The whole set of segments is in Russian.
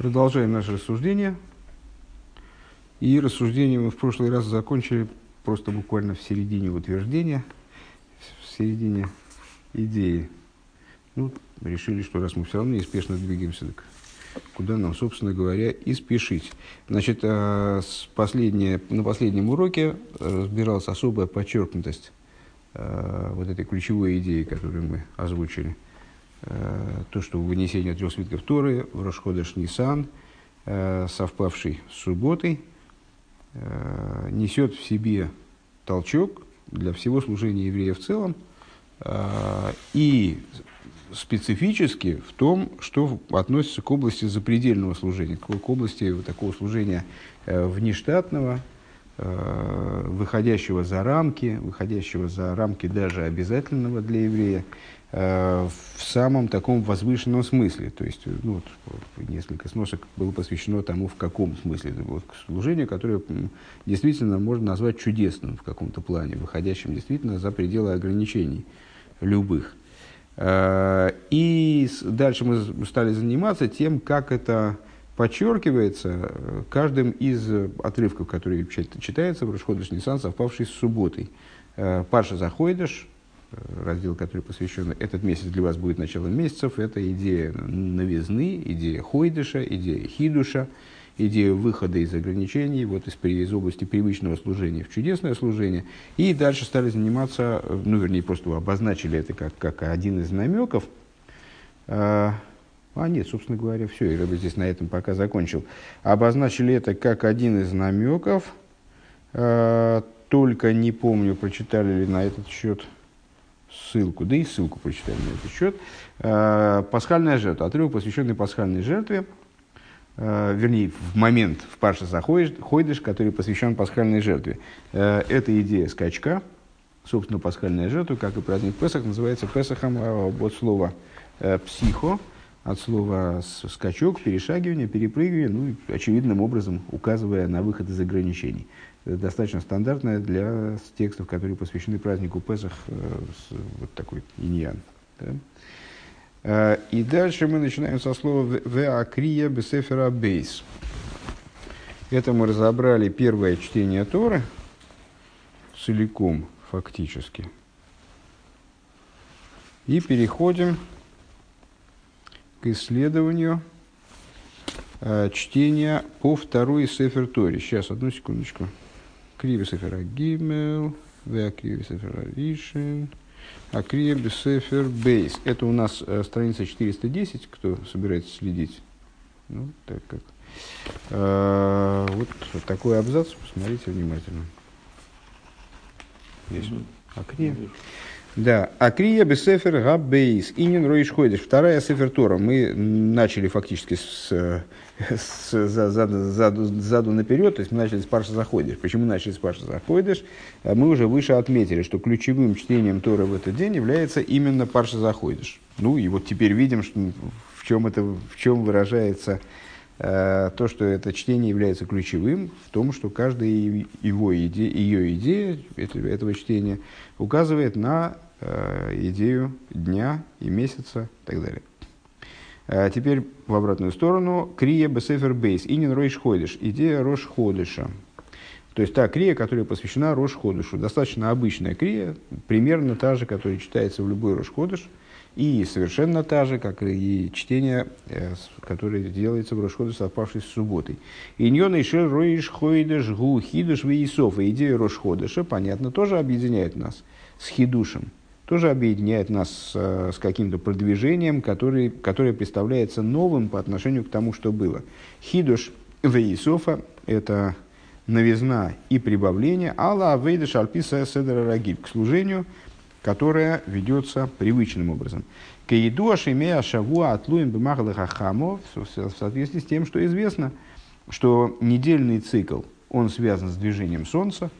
Продолжаем наше рассуждение. И рассуждение мы в прошлый раз закончили просто буквально в середине утверждения, в середине идеи. Ну, решили, что раз мы все равно неспешно двигаемся, так куда нам, собственно говоря, и спешить. Значит, с последнее, на последнем уроке разбиралась особая подчеркнутость э, вот этой ключевой идеи, которую мы озвучили – то, что вынесение трех свитков Торы в Рошходыш Нисан, э, совпавший с субботой, э, несет в себе толчок для всего служения еврея в целом и специфически в том, что относится к области запредельного служения, к области вот такого служения внештатного, выходящего за рамки, выходящего за рамки даже обязательного для еврея, Э, в самом таком возвышенном смысле. То есть, ну, вот, несколько сносок было посвящено тому, в каком смысле. Вот служение, которое действительно можно назвать чудесным в каком-то плане, выходящим действительно за пределы ограничений любых. Э, и дальше мы стали заниматься тем, как это подчеркивается э, каждым из отрывков, которые читается в Рашходыш Ниссан, совпавший с субботой. Паша Заходишь, раздел, который посвящен «Этот месяц для вас будет началом месяцев», это идея новизны, идея хойдыша, идея хидуша, идея выхода из ограничений, вот из, из области привычного служения в чудесное служение. И дальше стали заниматься, ну, вернее, просто обозначили это как, как один из намеков. А, а нет, собственно говоря, все, я бы здесь на этом пока закончил. Обозначили это как один из намеков, а, только не помню, прочитали ли на этот счет ссылку, да и ссылку прочитаем на этот счет. Э, пасхальная жертва, отрывок, посвященный пасхальной жертве, э, вернее, в момент в Парша Хойдыш, который посвящен пасхальной жертве. Э, это идея скачка, собственно, пасхальная жертва, как и праздник Песах, называется Песахом от слова «психо», от слова скачок, перешагивание, перепрыгивание, ну, очевидным образом указывая на выход из ограничений достаточно стандартная для текстов, которые посвящены празднику Песах, э, вот такой иньян. Да? Э, и дальше мы начинаем со слова «веакрия бесефера бейс». Это мы разобрали первое чтение Торы целиком, фактически. И переходим к исследованию э, чтения по второй Сефер Торе. Сейчас, одну секундочку. Криви Сефера Гимел, Веакриви Сефера Ришин, Акриви Сефер Бейс. Это у нас э, страница 410, кто собирается следить. Ну, так как. Э, вот, вот такой абзац, посмотрите внимательно. Здесь. Акриви. Да, Акрия Бесефер Габбейс, Инин Роиш Ходиш. Вторая Сефер Тора. Мы начали фактически с, с, за, заду, заду, заду наперед, то есть мы начали с Парша Заходишь. Почему начали с Парша Заходишь? Мы уже выше отметили, что ключевым чтением Тора в этот день является именно Парша Заходишь. Ну и вот теперь видим, что, в, чем это, в чем выражается э, то, что это чтение является ключевым, в том, что каждая его идея, ее идея этого чтения указывает на э, идею дня и месяца и так далее. А теперь в обратную сторону. Крия бесефер бейс. Инин ройш ходиш. Идея рош ходыша. То есть та крия, которая посвящена рош ходышу. Достаточно обычная крия, примерно та же, которая читается в любой рош ходыш. И совершенно та же, как и чтение, э, которое делается в Рошходе, совпавшей с субботой. Иньон и шер роиш хойдеш гу хидуш вейсов. И идея Рошходыша, понятно, тоже объединяет нас с хидушем. Тоже объединяет нас с, э, с каким-то продвижением, который, которое представляется новым по отношению к тому, что было. Хидуш вейсофа – это новизна и прибавление. Алла вейдеш альписа седера рагиль к служению – которая ведется привычным образом. Каиду ашемея шавуа атлуем бимахалахахамо в соответствии с тем, что известно, что недельный цикл, он связан с движением Солнца,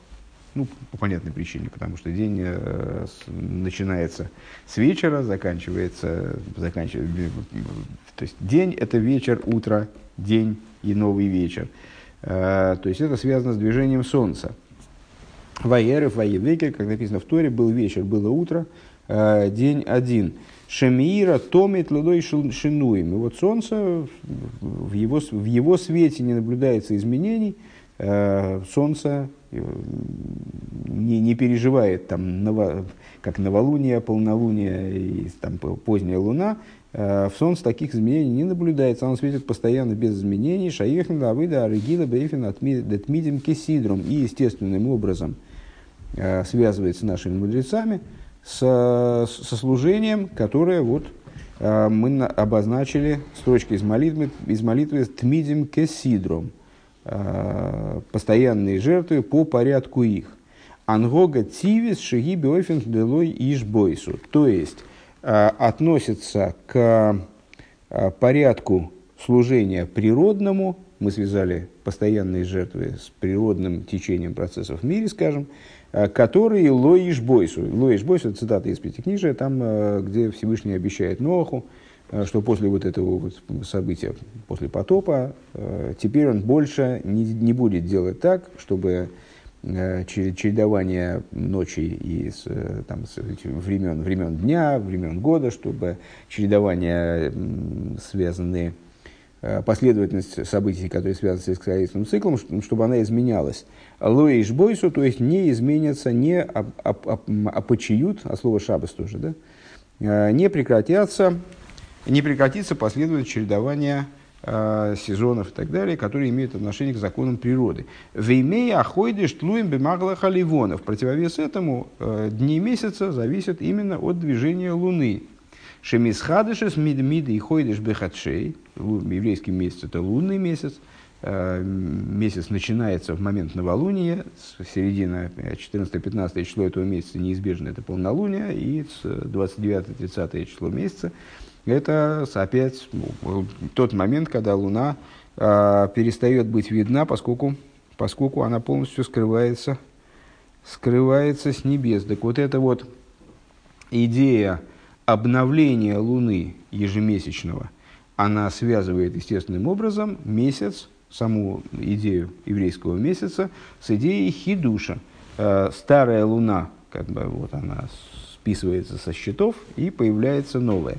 ну, по понятной причине, потому что день э, с, начинается с вечера, заканчивается, заканчивается, то есть день это вечер, утро, день и новый вечер. Э, то есть это связано с движением Солнца. Ваерев, Ваевекер, как написано в Торе, был вечер, было утро, э, день один. Шемиира томит лудой шинуем. И вот солнце, в его, в его свете не наблюдается изменений. Э, солнце э, не, не переживает там, ново, как новолуние, полнолуние и там, поздняя луна. В солнце таких изменений не наблюдается. Оно светит постоянно без изменений. Шаихн лавыда аригила бейфин отмидим кесидром. И естественным образом связывается с нашими мудрецами – с, со служением, которое вот э, мы обозначили строчкой из молитвы, из молитвы «Тмидим кесидром» э, постоянные жертвы по порядку их. Ангога тивис шиги биофин делой ишбойсу. То есть, э, относится к порядку служения природному, мы связали постоянные жертвы с природным течением процессов в мире, скажем, Э, который лоиш бойсу. Лоиш бойсу, это цитата из Пятикнижия, там, э, где Всевышний обещает Ноху, э, что после вот этого вот события, после потопа, теперь он больше не, не будет делать так, чтобы чередование ночи и там, времен, времен дня, времен года, чтобы чередование связанные последовательность событий, которые связаны с сельскохозяйственным циклом, чтобы она изменялась. Лоиш бойсу, то есть не изменятся, не опочиют, а слово шабас тоже, да, э, не прекратятся, не прекратится последовательное чередование э, сезонов и так далее, которые имеют отношение к законам природы. Веймея охойдеш тлуем бемагла халивона. В противовес этому э, дни месяца зависят именно от движения Луны. Шемисхадышес мидмиды и хойдеш бехатшей. Еврейский месяц это лунный месяц. Э, месяц начинается в момент новолуния, с середины 14-15 число этого месяца неизбежно это полнолуние, и с 29-30 число месяца это опять ну, тот момент, когда Луна э, перестает быть видна, поскольку, поскольку она полностью скрывается, скрывается с небес. Так вот эта вот идея обновления Луны ежемесячного, она связывает естественным образом месяц саму идею еврейского месяца с идеей хидуша. Э, старая луна, как бы вот она списывается со счетов, и появляется новая.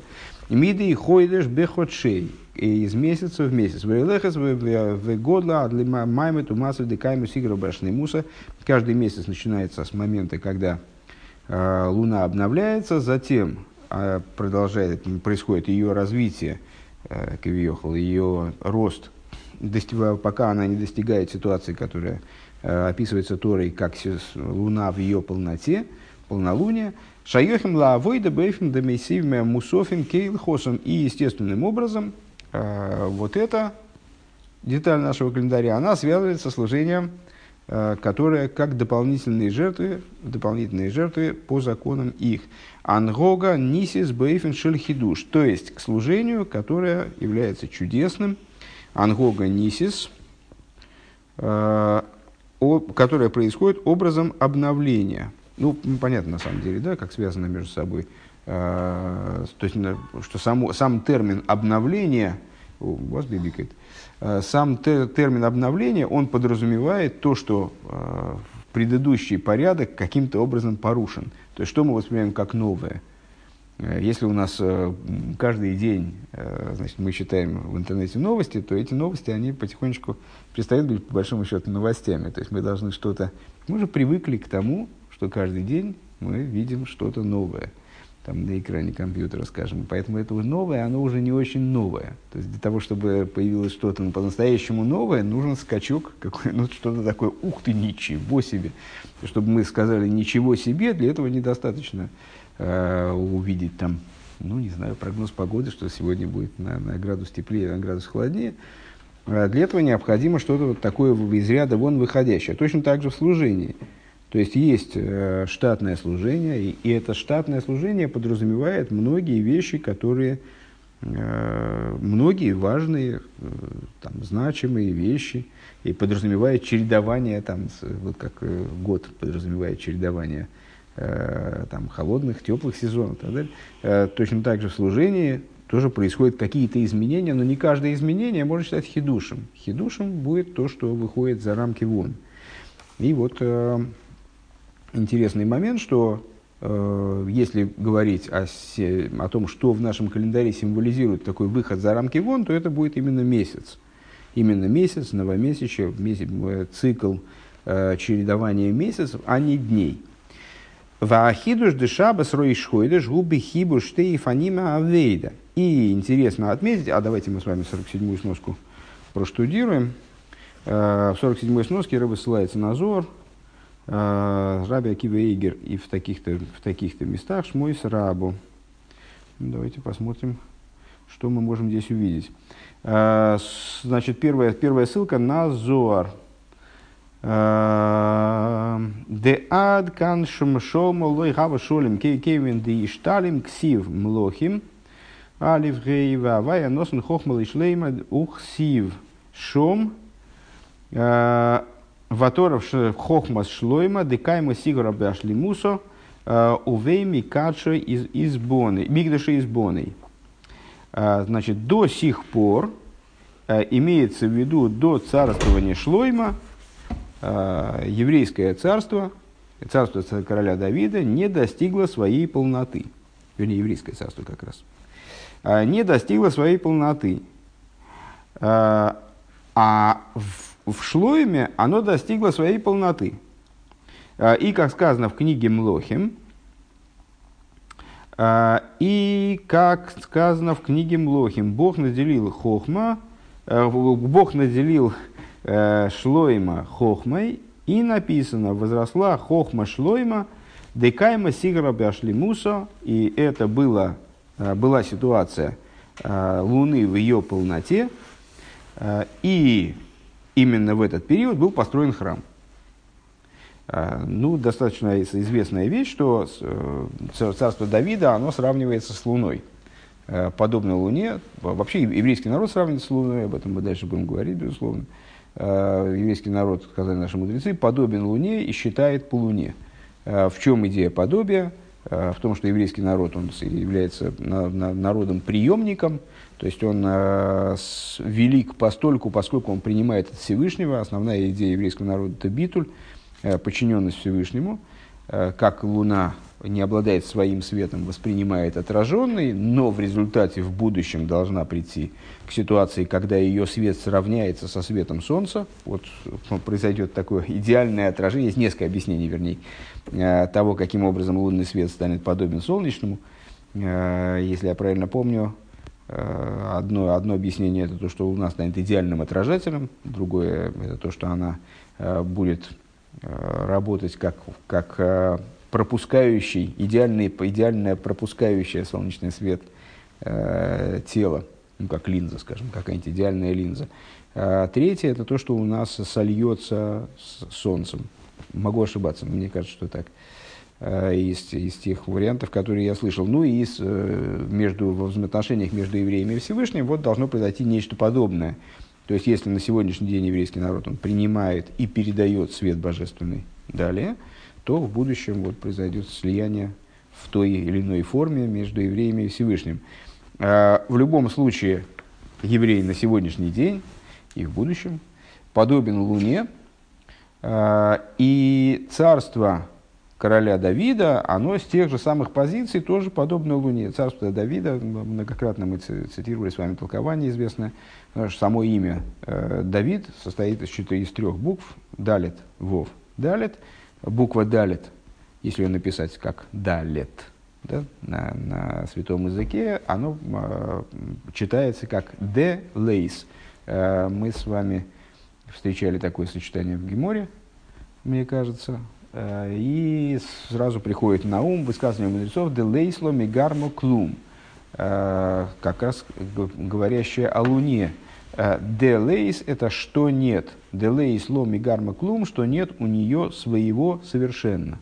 Миды и хойдеш бехотшей из месяца в месяц. Вейлехес вегодла адлима маймет умасу декайму сигра муса. Каждый месяц начинается с момента, когда э, луна обновляется, затем продолжает, происходит ее развитие, э, ее рост пока она не достигает ситуации, которая э, описывается Торой как луна в ее полноте, полнолуние, Шайохим ла авойда бейфим дамейсивме мусофим кейл хосом. И естественным образом э, вот эта деталь нашего календаря, она связывается со служением, э, которое как дополнительные жертвы, дополнительные жертвы по законам их. Ангога нисис бейфин шельхидуш. То есть к служению, которое является чудесным, ангога нисис, э, которая происходит образом обновления. Ну, понятно на самом деле, да, как связано между собой. Э, то есть, что само, сам термин обновления, у вас бибикает, сам термин обновления, он подразумевает то, что предыдущий порядок каким-то образом порушен. То есть, что мы воспринимаем как новое – Э, если у нас э, каждый день э, значит, мы читаем в интернете новости, то эти новости, они потихонечку перестают быть, по большому счету, новостями. То есть мы должны что-то... Мы уже привыкли к тому, что каждый день мы видим что-то новое там, на экране компьютера, скажем. Поэтому это новое, оно уже не очень новое. То есть для того, чтобы появилось что-то по-настоящему новое, нужен скачок, какой, ну, что-то такое, ух ты, ничего себе. Чтобы мы сказали ничего себе, для этого недостаточно э, увидеть там, ну, не знаю, прогноз погоды, что сегодня будет на, на градус теплее, на градус холоднее. А для этого необходимо что-то вот такое из ряда вон выходящее. Точно так же в служении. То есть есть э, штатное служение, и, это штатное служение подразумевает многие вещи, которые, э, многие важные, э, там, значимые вещи, и подразумевает чередование, там, вот как год подразумевает чередование там, холодных, теплых сезонов так далее. Точно так же в служении тоже происходят какие-то изменения, но не каждое изменение можно считать хидушем. Хидушем будет то, что выходит за рамки вон. И вот интересный момент, что если говорить о, о том, что в нашем календаре символизирует такой выход за рамки вон, то это будет именно месяц. Именно месяц, новомесячие, месяц, цикл чередования месяцев, а не дней. Ваахидуш дешаба сроишхойдеш губи хибу штейфанима авейда. И интересно отметить, а давайте мы с вами 47-ю сноску проштудируем. В 47-й сноске рыба ссылается на Зор, Раби Акива Эйгер и в таких-то, в таких-то местах Шмой с Рабу. Давайте посмотрим, что мы можем здесь увидеть. Значит, первая, первая ссылка на Зоар. Де ад кан шумшом лой хава шолем кейвен де ишталим ксив млохим алиф гейва вая носен хохмал и шлейма ухсив шом ваторов хохмас шлойма декайма сигара башли мусо увейми качо из избоны, мигдаши избоны. Значит, до сих пор, имеется в виду до царствования Шлойма, еврейское царство, царство короля Давида, не достигло своей полноты. Вернее, еврейское царство как раз. Не достигло своей полноты. А в, в Шлоеме оно достигло своей полноты. И, как сказано в книге Млохим, и, как сказано в книге Млохим, Бог наделил Хохма, Бог наделил Э, шлойма хохмой, и написано, возросла хохма шлойма, декайма сигра мусо, и это было, э, была ситуация э, Луны в ее полноте, и именно в этот период был построен храм. Ну, достаточно известная вещь, что царство Давида, оно сравнивается с Луной. Подобно Луне, вообще еврейский народ сравнивается с Луной, об этом мы дальше будем говорить, безусловно. Э, еврейский народ, сказали наши мудрецы, подобен Луне и считает по Луне. Э, в чем идея подобия? Э, в том, что еврейский народ он является народом приемником, то есть он велик постольку, поскольку он принимает от Всевышнего. Основная идея еврейского народа – это битуль, подчиненность Всевышнему, как Луна не обладает своим светом, воспринимает отраженный, но в результате в будущем должна прийти к ситуации, когда ее свет сравняется со светом Солнца. Вот произойдет такое идеальное отражение, есть несколько объяснений, вернее, э, того, каким образом лунный свет станет подобен солнечному. Э, если я правильно помню, э, одно, одно объяснение это то, что Луна станет идеальным отражателем, другое это то, что она будет работать как, как пропускающий, идеальный, идеальное пропускающее солнечный свет э, тело, ну, как линза, скажем, какая-нибудь идеальная линза. А третье – это то, что у нас сольется с солнцем. Могу ошибаться, мне кажется, что так. Э, из, из тех вариантов, которые я слышал. Ну и из, э, между, в взаимоотношениях между евреями и Всевышним вот должно произойти нечто подобное. То есть, если на сегодняшний день еврейский народ он принимает и передает свет божественный далее – то в будущем вот произойдет слияние в той или иной форме между евреями и Всевышним. А, в любом случае, еврей на сегодняшний день и в будущем подобен Луне, а, и царство короля Давида, оно с тех же самых позиций тоже подобно Луне. Царство Давида, многократно мы цитировали с вами толкование известное, само имя э, Давид состоит из, трех букв, Далет, Вов, Далет – буква далит, если ее написать как далет, да, на, на святом языке, оно э, читается как де лейс. Э, мы с вами встречали такое сочетание в Геморе, мне кажется, и сразу приходит на ум высказывание мудрецов де лейсло мигармо клум, э, как раз говорящее о Луне, Делейс – это что нет. Делейс ломи гарма клум, что нет у нее своего совершенно.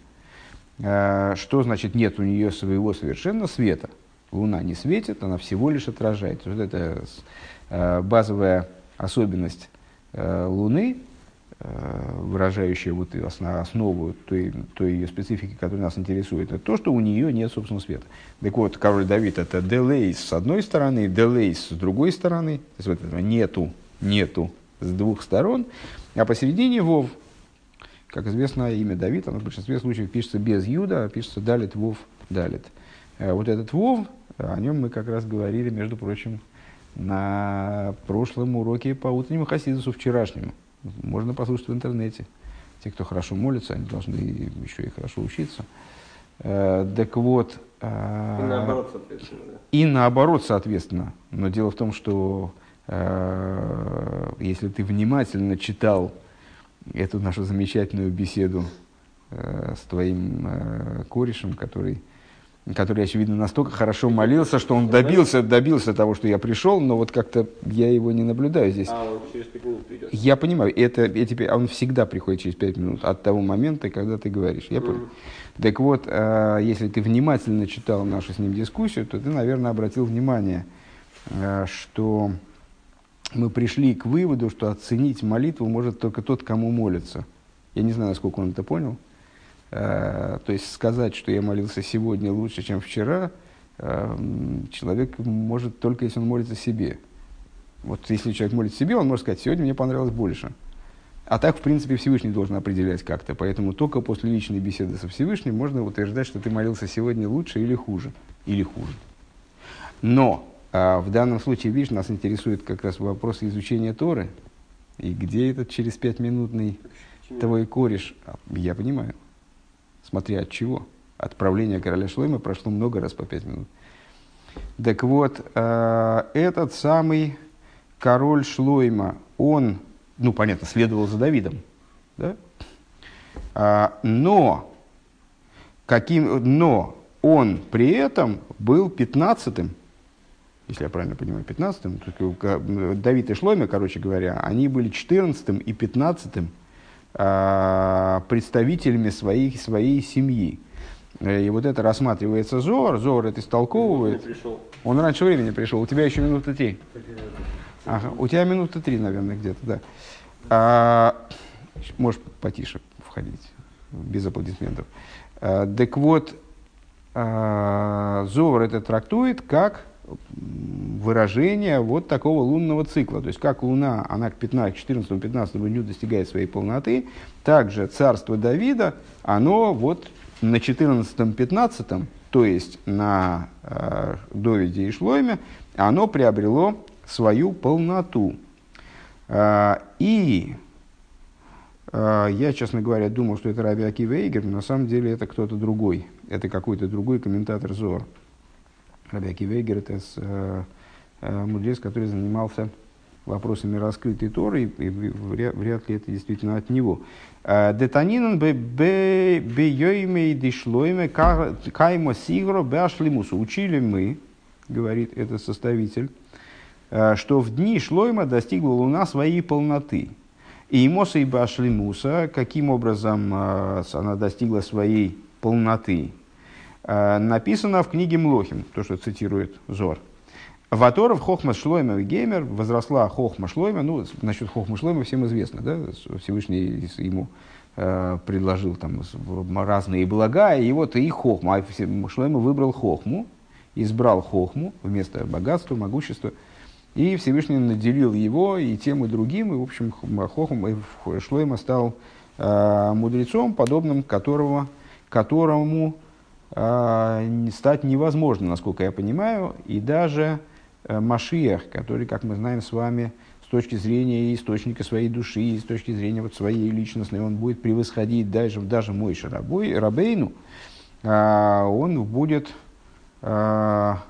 Э, что значит нет у нее своего совершенно света? Луна не светит, она всего лишь отражает. Вот это э, базовая особенность э, Луны, выражающая вот основу той, той ее специфики, которая нас интересует, это то, что у нее нет собственного света. Так вот, король Давид это делейс с одной стороны, делейс с другой стороны, то есть вот этого нету, нету с двух сторон, а посередине Вов. Как известно, имя Давид, оно в большинстве случаев пишется без Юда, а пишется Далит Вов Далит. Э, вот этот Вов, о нем мы как раз говорили, между прочим, на прошлом уроке по утреннему Хасидусу вчерашнему. Можно послушать в интернете. Те, кто хорошо молится, они должны еще и хорошо учиться. Э, так вот... Э, и наоборот, соответственно. Да. И наоборот, соответственно. Но дело в том, что э, если ты внимательно читал эту нашу замечательную беседу с твоим корешем, который который, очевидно, настолько хорошо молился, что он добился, добился того, что я пришел, но вот как-то я его не наблюдаю здесь. А он через пять минут придет? Я понимаю, это, это, он всегда приходит через пять минут от того момента, когда ты говоришь. Я понял. Так вот, э, если ты внимательно читал нашу с ним дискуссию, то ты, наверное, обратил внимание, э, что мы пришли к выводу, что оценить молитву может только тот, кому молится. Я не знаю, насколько он это понял. Э, то есть сказать, что я молился сегодня лучше, чем вчера, э, человек может только если он молится себе. Вот если человек молится себе, он может сказать, сегодня мне понравилось больше. А так, в принципе, Всевышний должен определять как-то. Поэтому только после личной беседы со Всевышним можно утверждать, что ты молился сегодня лучше или хуже. Или хуже. Но а в данном случае, видишь, нас интересует как раз вопрос изучения Торы. И где этот через пятиминутный твой кореш? Я понимаю. Смотря от чего. От правления короля Шлойма прошло много раз по пять минут. Так вот, э, этот самый король Шлойма, он, ну, понятно, следовал за Давидом, да? А, но, каким, но он при этом был пятнадцатым, если я правильно понимаю, пятнадцатым, Давид и Шлойма, короче говоря, они были четырнадцатым и пятнадцатым представителями своей, своей семьи. Э, и вот это рассматривается Зор, Зор это истолковывает. Он раньше времени пришел. У тебя еще минуты три. Ага, у тебя минуты три, наверное, где-то, да. А, можешь потише входить, без аплодисментов. А, так вот, а, Зор это трактует как выражение вот такого лунного цикла. То есть, как Луна, она к 15, 14, 15 дню достигает своей полноты, также царство Давида, оно вот на 14-15, то есть на э, Довиде и Шлойме, оно приобрело свою полноту. Э, и э, я, честно говоря, думал, что это Раби Акива Эйгер, но на самом деле это кто-то другой. Это какой-то другой комментатор Зор. Акивейгер – это э, э, мудрец, который занимался вопросами раскрытой Торы, и, и вряд ли это действительно от него. Э, Детанинан бейоймей дишлойме каймо сигро беашлимусу. Учили мы, говорит этот составитель, что в дни Шлойма достигла Луна своей полноты. И Моса и Башлимуса, каким образом она достигла своей полноты, написано в книге Млохим, то, что цитирует Зор. Ваторов Хохма Шлойма Геймер возросла Хохма Шлойма, ну, насчет Хохма Шлойма всем известно, да, Всевышний ему э, предложил там разные блага, и вот и Хохма, а Шлойма выбрал Хохму, избрал Хохму вместо богатства, могущества, и Всевышний наделил его и тем, и другим, и, в общем, Хохма, Шлойма стал э, мудрецом, подобным которого, которому стать невозможно, насколько я понимаю, и даже э, Машиях, который, как мы знаем с вами, с точки зрения источника своей души, и с точки зрения вот своей личностной, он будет превосходить даже, даже мой Шарабой, Рабейну, а, он будет а,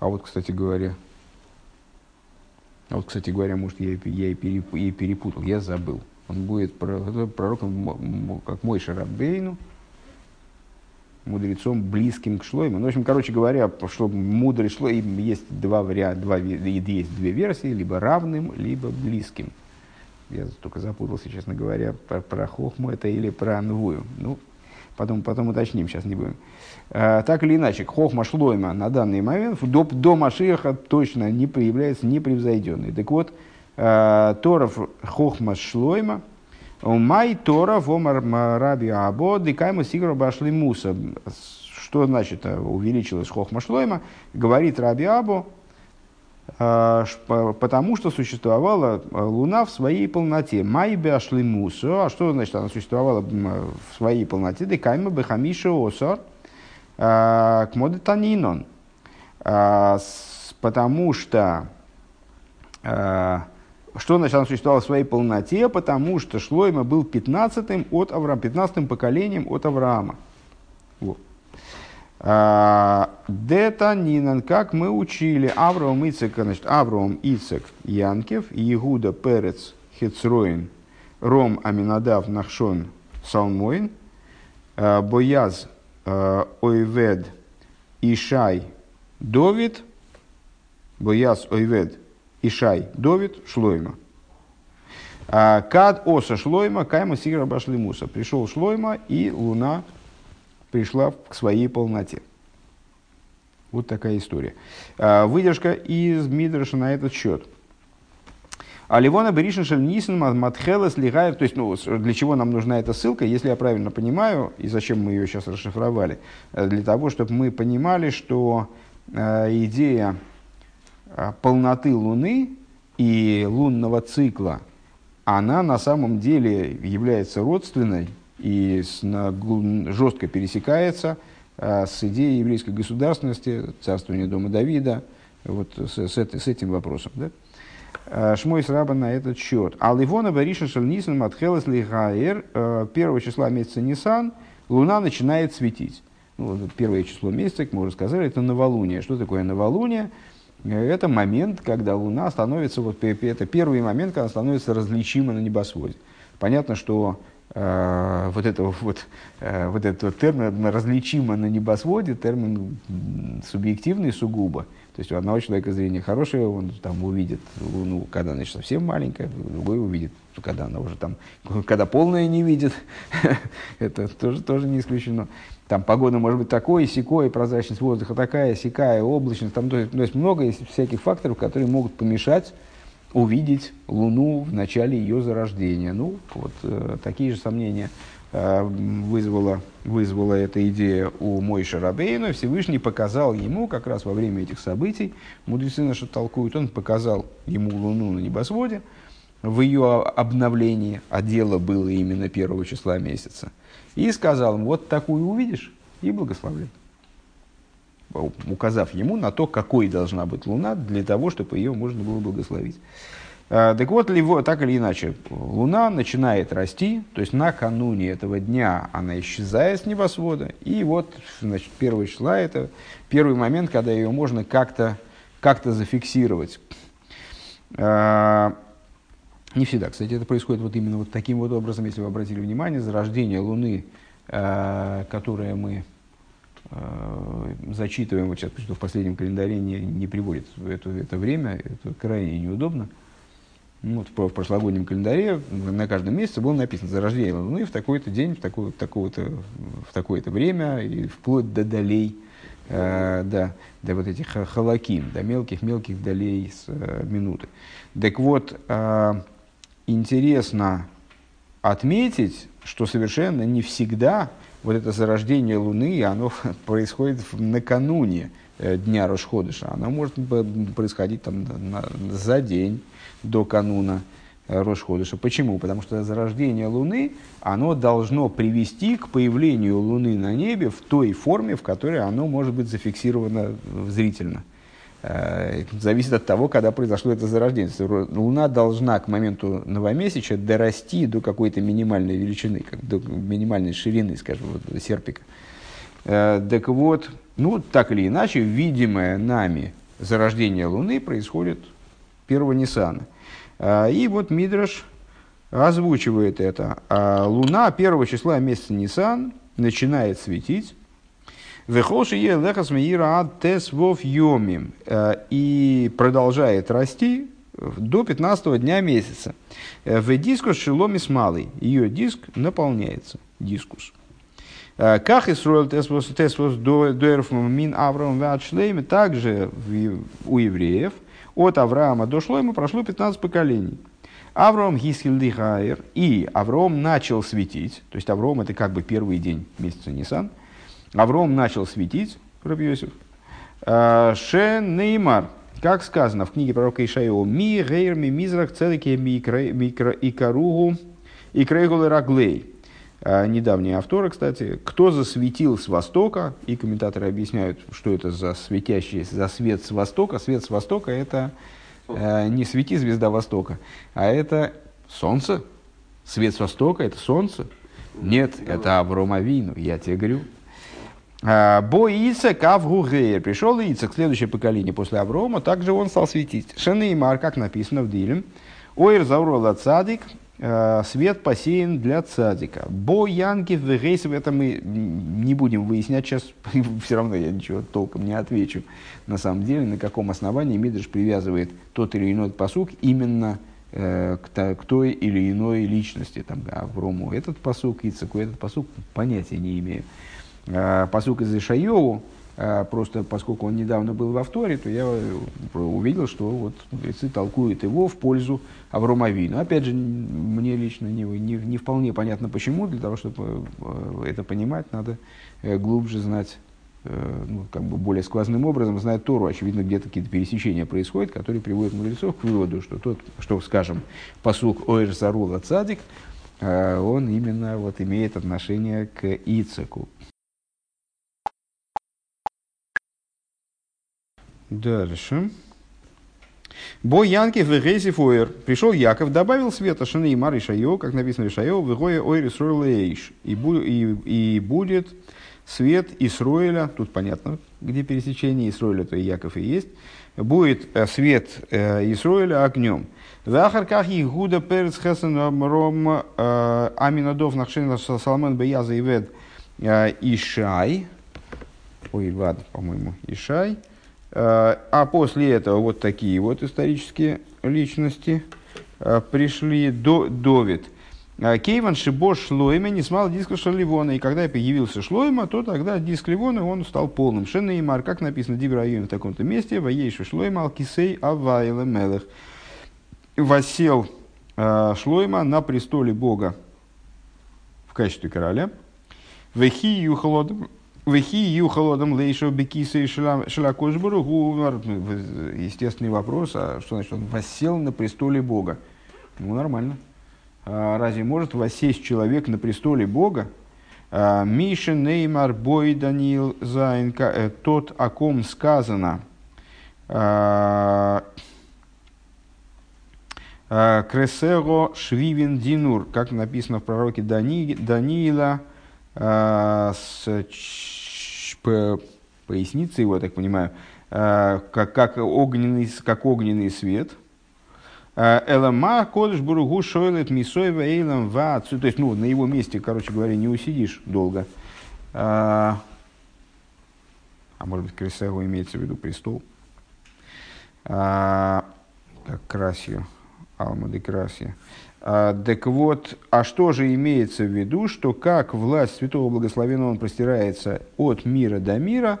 а вот, кстати говоря, а вот, кстати говоря, может, я, я и перепутал, я забыл он будет пророком, как мой Шарабейну, мудрецом, близким к Шлойму. Ну, в общем, короче говоря, что мудрый Шлойм, есть два варианта, два, есть две версии, либо равным, либо близким. Я только запутался, честно говоря, про, про Хохму это или про Нвую. Ну, потом, потом уточним, сейчас не будем. А, так или иначе, Хохма Шлойма на данный момент до, до Машиха точно не появляется непревзойденный. Так вот, Торов Хохма Шлойма, Май Тора Вомар Раби Або Дикайма Сигра Башли Муса. Что значит э, увеличилась Хохма Шлойма? Говорит Раби Або, а, потому что существовала Луна в своей полноте. Майбе ашлимусу, а что значит она существовала в своей полноте? Декайма бехамиша осар к модетанинон. Потому что что значит она существовала в своей полноте? Потому что Шлойма был 15-м от Авраама, 15 поколением от Авраама. Вот. А, Дета Нинан, как мы учили, Авраам Ицек, значит, Авраам Ицек Янкев, Егуда Перец Хецроин, Ром Аминадав Нахшон Салмоин, а, Бояз а, Ойвед Ишай Довид, Бояз Ойвед Ишай Довид Шлойма. Кад оса шлойма, кайма сигра башли муса. Пришел шлойма, и луна пришла к своей полноте. Вот такая история. А, выдержка из Мидраша на этот счет. А Ливона Беришин Шельнисен Матхелес Лигаев, то есть, ну, для чего нам нужна эта ссылка, если я правильно понимаю, и зачем мы ее сейчас расшифровали? Э, для того, чтобы мы понимали, что э, идея полноты Луны и лунного цикла, она на самом деле является родственной и жестко пересекается а, с идеей еврейской государственности, царствования дома Давида, вот с, с, с этим вопросом. Да? А, Шмой Сраба на этот счет. А Ливона Бариша Шальнисан Матхелес Лихаэр, а, первого числа месяца Нисан, луна начинает светить. Ну, первое число месяца, как мы уже сказали, это новолуние. Что такое новолуние? Это момент, когда Луна становится, вот это первый момент, когда она становится различима на небосводе. Понятно, что Э, вот этого вот, э, вот этого термина различимо на небосводе, термин субъективный сугубо. То есть у одного человека зрение хорошее, он там увидит Луну, когда она совсем маленькая, другой увидит, когда она уже там, когда полная не видит. Это тоже, тоже не исключено. Там погода может быть такой, секой, прозрачность воздуха такая, секая, облачность. Там, то, есть, то есть много всяких факторов, которые могут помешать увидеть Луну в начале ее зарождения. Ну, вот э, такие же сомнения вызвала, вызвала эта идея у Мойша Рабейна. Всевышний показал ему, как раз во время этих событий, мудрецы наши толкуют, он показал ему Луну на небосводе, в ее обновлении, а дело было именно первого числа месяца, и сказал ему, вот такую увидишь, и благословляй указав ему на то, какой должна быть Луна, для того, чтобы ее можно было благословить. А, так вот, так или иначе, Луна начинает расти, то есть накануне этого дня она исчезает с небосвода, и вот значит, первое числа это первый момент, когда ее можно как-то как зафиксировать. А, не всегда, кстати, это происходит вот именно вот таким вот образом, если вы обратили внимание, зарождение Луны, а, которое мы Э, зачитываем, вот сейчас почему в последнем календаре не, не приводит это, это время, это крайне неудобно. Ну, вот в, прошлогоднем календаре на каждом месяце было написано зарождение Луны в такой-то день, в, такое, в, такое-то, в такое-то время, и вплоть до долей, э, да, до вот этих халаким, до мелких-мелких долей с э, минуты. Так вот, э, интересно отметить, что совершенно не всегда вот это зарождение Луны, оно происходит накануне э, дня Рошходыша. Оно может происходить там, на, за день до кануна э, Рошходыша. Почему? Потому что зарождение Луны, оно должно привести к появлению Луны на небе в той форме, в которой оно может быть зафиксировано зрительно. Э, зависит от того, когда произошло это зарождение. Луна должна к моменту новомесяча дорасти до какой-то минимальной величины, как до минимальной ширины, скажем, вот, серпика. Э, так вот, ну, так или иначе, видимое нами зарождение Луны происходит 1 Ниссана. Э, и вот Мидраш озвучивает это. А Луна 1 числа месяца Ниссан начинает светить, вов. Э, и продолжает расти до 15 дня месяца. Э, в дискус шеломис малый. Ее диск наполняется. Дискус. Э, как Исруэл тесвос тесвос дуэрф мин Авраам Также у евреев от Авраама до Шлейма прошло 15 поколений. Авраам Гисхильдихайер, и Авраам начал светить, то есть Авраам это как бы первый день месяца Нисан – Авром начал светить, Рабиосиф, «Э, Ше Неймар, как сказано в книге пророка Ишайо, «Ми гейр ми мизрах целике ми икаругу и крейгулы раглей». А, недавние авторы, кстати, кто засветил с востока, и комментаторы объясняют, что это за светящий, за свет с востока. Свет с востока – это э, не свети звезда востока, а это солнце. Свет с востока – это солнце. Нет, это Аврома Вину, я тебе говорю. А, Бо Ицек Авгугеер. Пришел Ицек, следующее поколение после Аврома, также он стал светить. Шенеймар, как написано в Дилем. Ойр Заурола Цадик, Э, свет посеян для цадика. Бо янки в рейсов, это мы не будем выяснять сейчас, все равно я ничего толком не отвечу. На самом деле, на каком основании Мидриш привязывает тот или иной посук именно э, к, той или иной личности. Там, Аврому этот посук, Ицеку этот посук, понятия не имею. Э, посук из Ишайову, а, просто поскольку он недавно был в авторе, то я э, увидел, что вот мудрецы толкуют его в пользу Авромавину. Опять же, мне лично не, не, не вполне понятно почему. Для того, чтобы э, это понимать, надо э, глубже знать, ну, как бы более сквозным образом знать Тору. Очевидно, где-то какие-то пересечения происходят, которые приводят мудрецов к выводу, что тот, что, скажем, посук Оэр Зарула Цадик, он именно вот имеет отношение к Ицеку. Дальше. Бо Янки в Гейси Фойер. Пришел Яков, добавил света Шаны и Мар Шайо, как написано в Шайо, в Игое Ойрис Эйш. И, и, и будет свет Исроиля, тут понятно, где пересечение Исроиля, то и Яков и есть, будет э, свет э, Исроиля огнем. В Ахарках Игуда Перец Хесен Ром э, Аминадов Нахшин Саламан Беяза Ивед Ишай. Ой, ладно, по-моему, Ишай. Э, а после этого вот такие вот исторические личности э, пришли до Довид. Э, Кейван Шибош Шлойма не смал диска Шаливона. И когда появился Шлойма, то тогда диск Ливона он стал полным. Шена и Мар, как написано Дибраюм в таком-то месте, Ваейшу Шлойма Алкисей Авайла Мелех. Восел Шлойма на престоле Бога в качестве короля. Вехи Юхолодом Вехи холодом лейшо бекиса и шелакошбуру Естественный вопрос, а что значит он воссел на престоле Бога? Ну, нормально. А разве может воссесть человек на престоле Бога? А, Миша Неймар Бой Даниил Зайнка, э, тот, о ком сказано, а, Кресего Швивин Динур, как написано в пророке Дани, Даниила, с поясницы его, я так понимаю, э, как, как, огненный, как огненный свет. Э, Элама кодыш буругу шойлет мисоева эйлам вацу. То есть, ну, на его месте, короче говоря, не усидишь долго. А, а может быть, Крисео имеется в виду престол. А, как Красию. Алма де Красия. А, так вот, а что же имеется в виду, что как власть Святого Благословенного он простирается от мира до мира,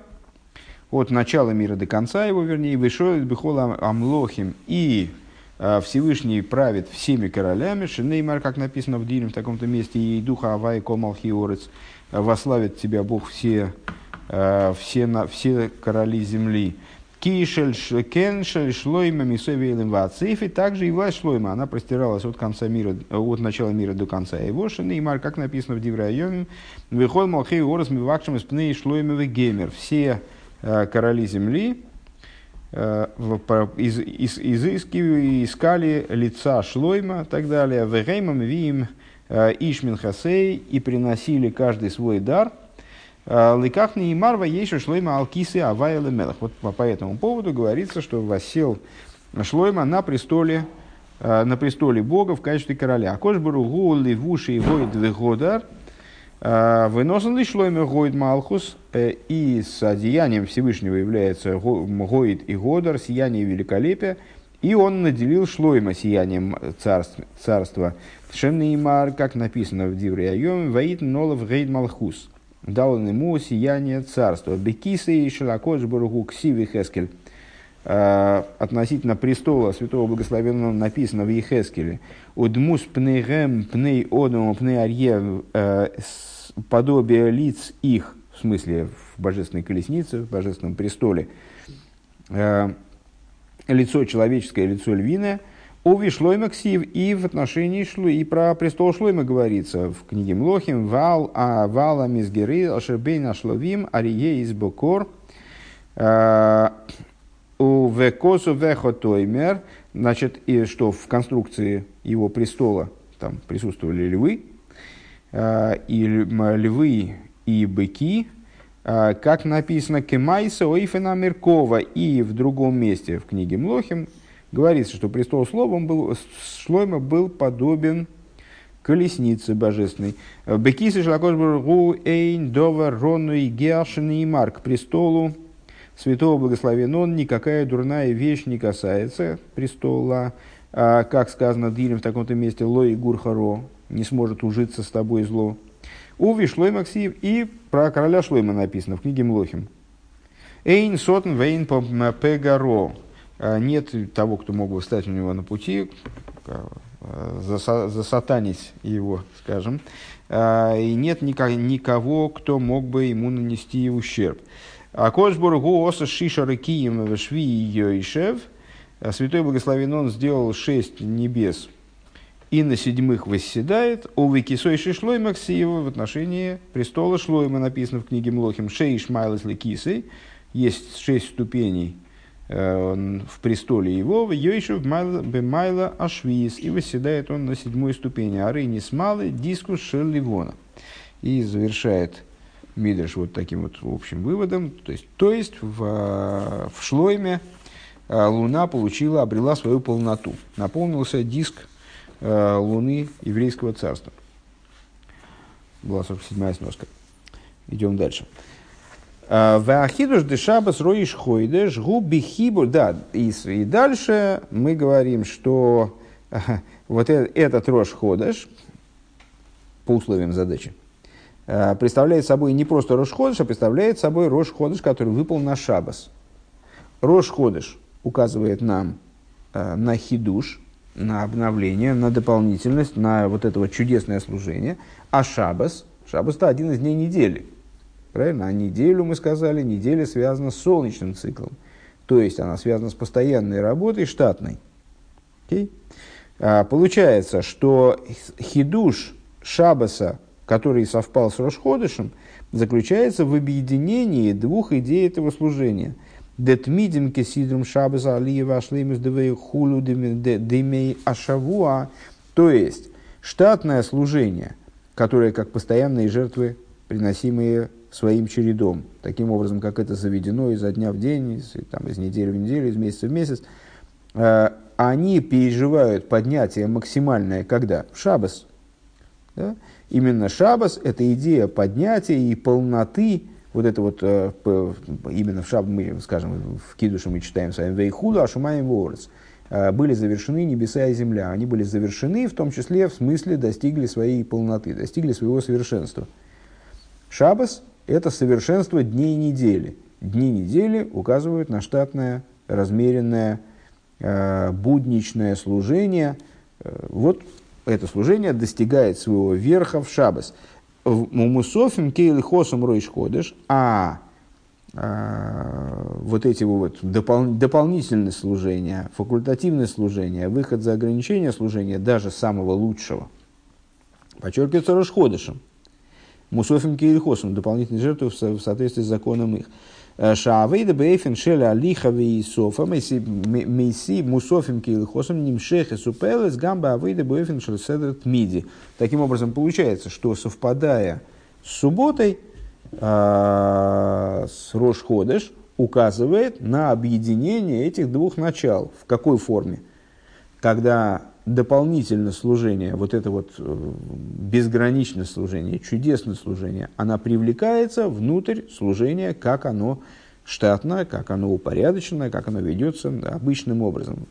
от начала мира до конца его, вернее, вышел Бехола Амлохим, и а, Всевышний правит всеми королями, Шинеймар, как написано в Диле в таком-то месте, и духа Авай Комалхиорец, вославит тебя Бог все, а, все, все короли земли. Кишель кеншель шлойма мисовейлем вацифи. Также и власть шлойма, она простиралась от конца мира, от начала мира до конца его. Шанеймар, как написано в Диврайоме, выхол малхей орос мивакшим из пней шлоймовый геймер. Все э, короли земли э, из, из, изыскивали, искали лица шлойма и так далее. Вегеймам виим э, ишмин хасей и приносили каждый свой дар – Лыках не марва еще шлойма алкисы авайла мелах. Вот по, этому поводу говорится, что восел шлойма на престоле, э, на престоле Бога в качестве короля. Кош баругу ливуши и воид вегодар. Э, Выносен ли шлойма гоид малхус. Э, и с одеянием Всевышнего является гоид и годар, сияние великолепия. И он наделил шлойма сиянием царства. царства. Шемнеймар, как написано в Дивре Айоме, воит нолов гейд малхус дал ему сияние царства. Бекиса и Широкош Баругу Ксиви Хескель. А, относительно престола святого благословенного написано в Ехескеле. Удмус пнейгем пней одому пней арье э, подобие лиц их, в смысле в божественной колеснице, в божественном престоле, э, лицо человеческое, лицо львиное, Ови Шлойма Ксив, и в отношении Шлу, и про престол Шлойма говорится в книге Млохим, Вал, а Вала Мизгеры, Ашербейна Шловим, Арие из Бокор, у Векосу Вехотоймер, значит, и что в конструкции его престола там присутствовали львы, и львы и быки, как написано Кемайса Ойфена Меркова, и в другом месте в книге Млохим говорится, что престол словом был, Шлойма был подобен колеснице божественной. Бекисы Шлакошбургу Эйн Дова Рону и Геашин и Марк престолу святого благословен он, никакая дурная вещь не касается престола. А, как сказано Дилем в таком-то месте, Лой Гурхаро не сможет ужиться с тобой зло. Уви Шлойма Ксив и про короля Шлойма написано в книге Млохим. Эйн сотн вейн пегаро. А, нет того, кто мог бы встать у него на пути, а, засатанить его, скажем. А, и нет никого, кто мог бы ему нанести ущерб. А Кошбургу оса шиша рекием шви йойшев. Святой Благословен он сделал шесть небес и на седьмых восседает. У Викисой Шишлойма Ксиева в отношении престола Шлойма написано в книге Млохим Шейш Майлес Лекисой. Есть шесть ступеней Э, в престоле его, в Йойшев Бемайла Ашвиис, и восседает он на седьмой ступени, ары не смалы дискус Шерливона. И завершает Мидриш вот таким вот общим выводом, то есть, то есть в, в Шлойме э, Луна получила, обрела свою полноту. Наполнился диск э, Луны еврейского царства. Была 47-я сноска. Идем дальше. Вахидуш дешабас роиш хойдеш губи хибур. Да, и, и дальше мы говорим, что вот этот рош ходыш, по условиям задачи, э, представляет собой не просто рош ходыш, а представляет собой рош ходыш, который выпал на шабас. Рош ходыш указывает нам э, на хидуш, на обновление, на дополнительность, на вот это вот чудесное служение. А шабас, шабас это один из дней недели – Правильно? А неделю, мы сказали, неделя связана с солнечным циклом. То есть она связана с постоянной работой штатной. Okay? А, получается, что хидуш Шабаса, который совпал с Рошходышем, заключается в объединении двух идей этого служения. Детмидим кесидрум Шабаса алиева ашлемис девей хулу демей ашавуа. То есть, штатное служение, которое как постоянные жертвы, приносимые своим чередом, таким образом, как это заведено изо дня в день, из, там, из недели в неделю, из месяца в месяц, э, они переживают поднятие максимальное когда? В шабас. Да? Именно шабас – это идея поднятия и полноты, вот это вот, э, именно в шаб, мы, скажем, в Кидуше мы читаем с вами «Вейхуду ашумаем ворец», э, были завершены небеса и земля. Они были завершены, в том числе, в смысле, достигли своей полноты, достигли своего совершенства. Шабас это совершенство дней недели. Дни недели указывают на штатное, размеренное, э, будничное служение. Э, вот это служение достигает своего верха в шабас. В мусофим кейли хосом ройш ходыш, а э, вот эти вот допол дополнительные служения, факультативное служение, выход за ограничение служения, даже самого лучшего, подчеркивается Рошходышем. Мусофим Кирихосом, дополнительные жертвы в соответствии с законом их. Э, Шаавейда бейфен шеля алихави и софа мейси мусофим килхосом нимшех и супелес гамба авейда бейфен шельседет миди. Таким образом, получается, что совпадая с субботой, э, с Рошходыш, указывает на объединение этих двух начал. В какой форме? Когда дополнительное служение, вот это вот э, безграничное служение, чудесное служение, она привлекается внутрь служения, как оно штатное, как оно упорядоченное, как оно ведется обычным образом.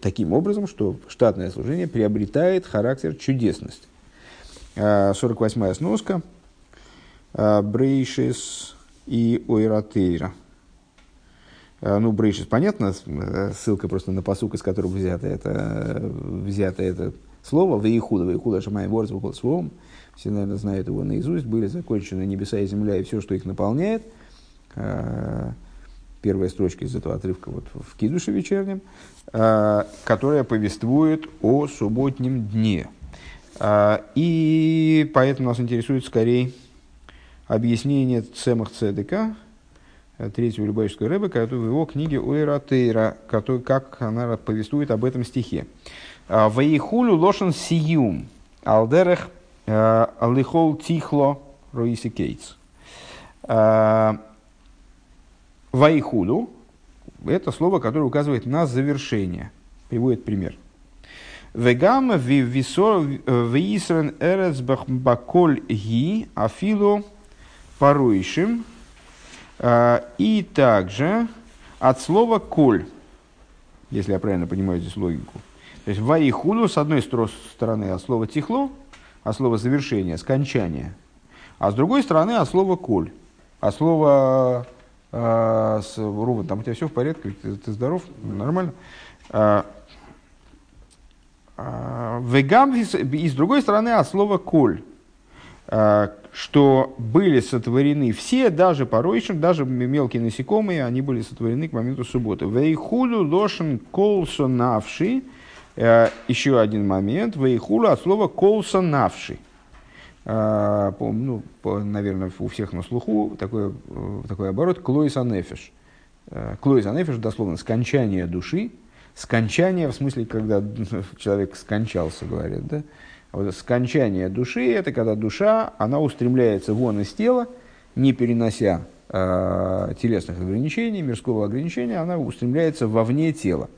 Таким образом, что штатное служение приобретает характер чудесности. 48-я а, сноска. А, Брейшис и Ойратейра – ну, Брейшис, понятно, э, ссылка просто на посук, из которого взято это, взято это слово, Ваихуда, Ваихуда, Шамай, Ворц, Словом, все, наверное, знают его наизусть, были закончены небеса и земля и все, что их наполняет. Э, первая строчка из этого отрывка вот в Кидуше вечернем, э, которая повествует о субботнем дне. Э, и поэтому нас интересует скорее объяснение Цемах ЦДК, э, третьего любавического рэба, в его книге Уэратейра, который, как она повествует об этом стихе. Ваихулю лошен сиюм, алдерех лихол тихло роиси кейтс. Ваихулю – это слово, которое указывает на завершение. Приводит пример. Вегам висрен эрец баколь ги афилу паруишим. А, и также от слова коль, если я правильно понимаю здесь логику. То есть ваихулу с одной стороны от слова тихло, от слова завершение, скончание, а с другой стороны от слова коль, от слова а, с Руван, там у тебя все в порядке, ты, ты здоров, нормально. А, вегам, и с другой стороны, от слова коль, что были сотворены все, даже поройшим, даже мелкие насекомые, они были сотворены к моменту субботы. Вейхулю лошен колсонавший, еще один момент, вейхулю от слова колсонавший. А, ну, наверное, у всех на слуху такой, э, такой оборот клоис анефиш. Э, клоис анефиш, дословно, скончание души. Скончание, в смысле, когда человек скончался, говорят, да? А вот скончание души – это когда душа, она устремляется вон из тела, не перенося э, телесных ограничений, мирского ограничения, она устремляется вовне тела.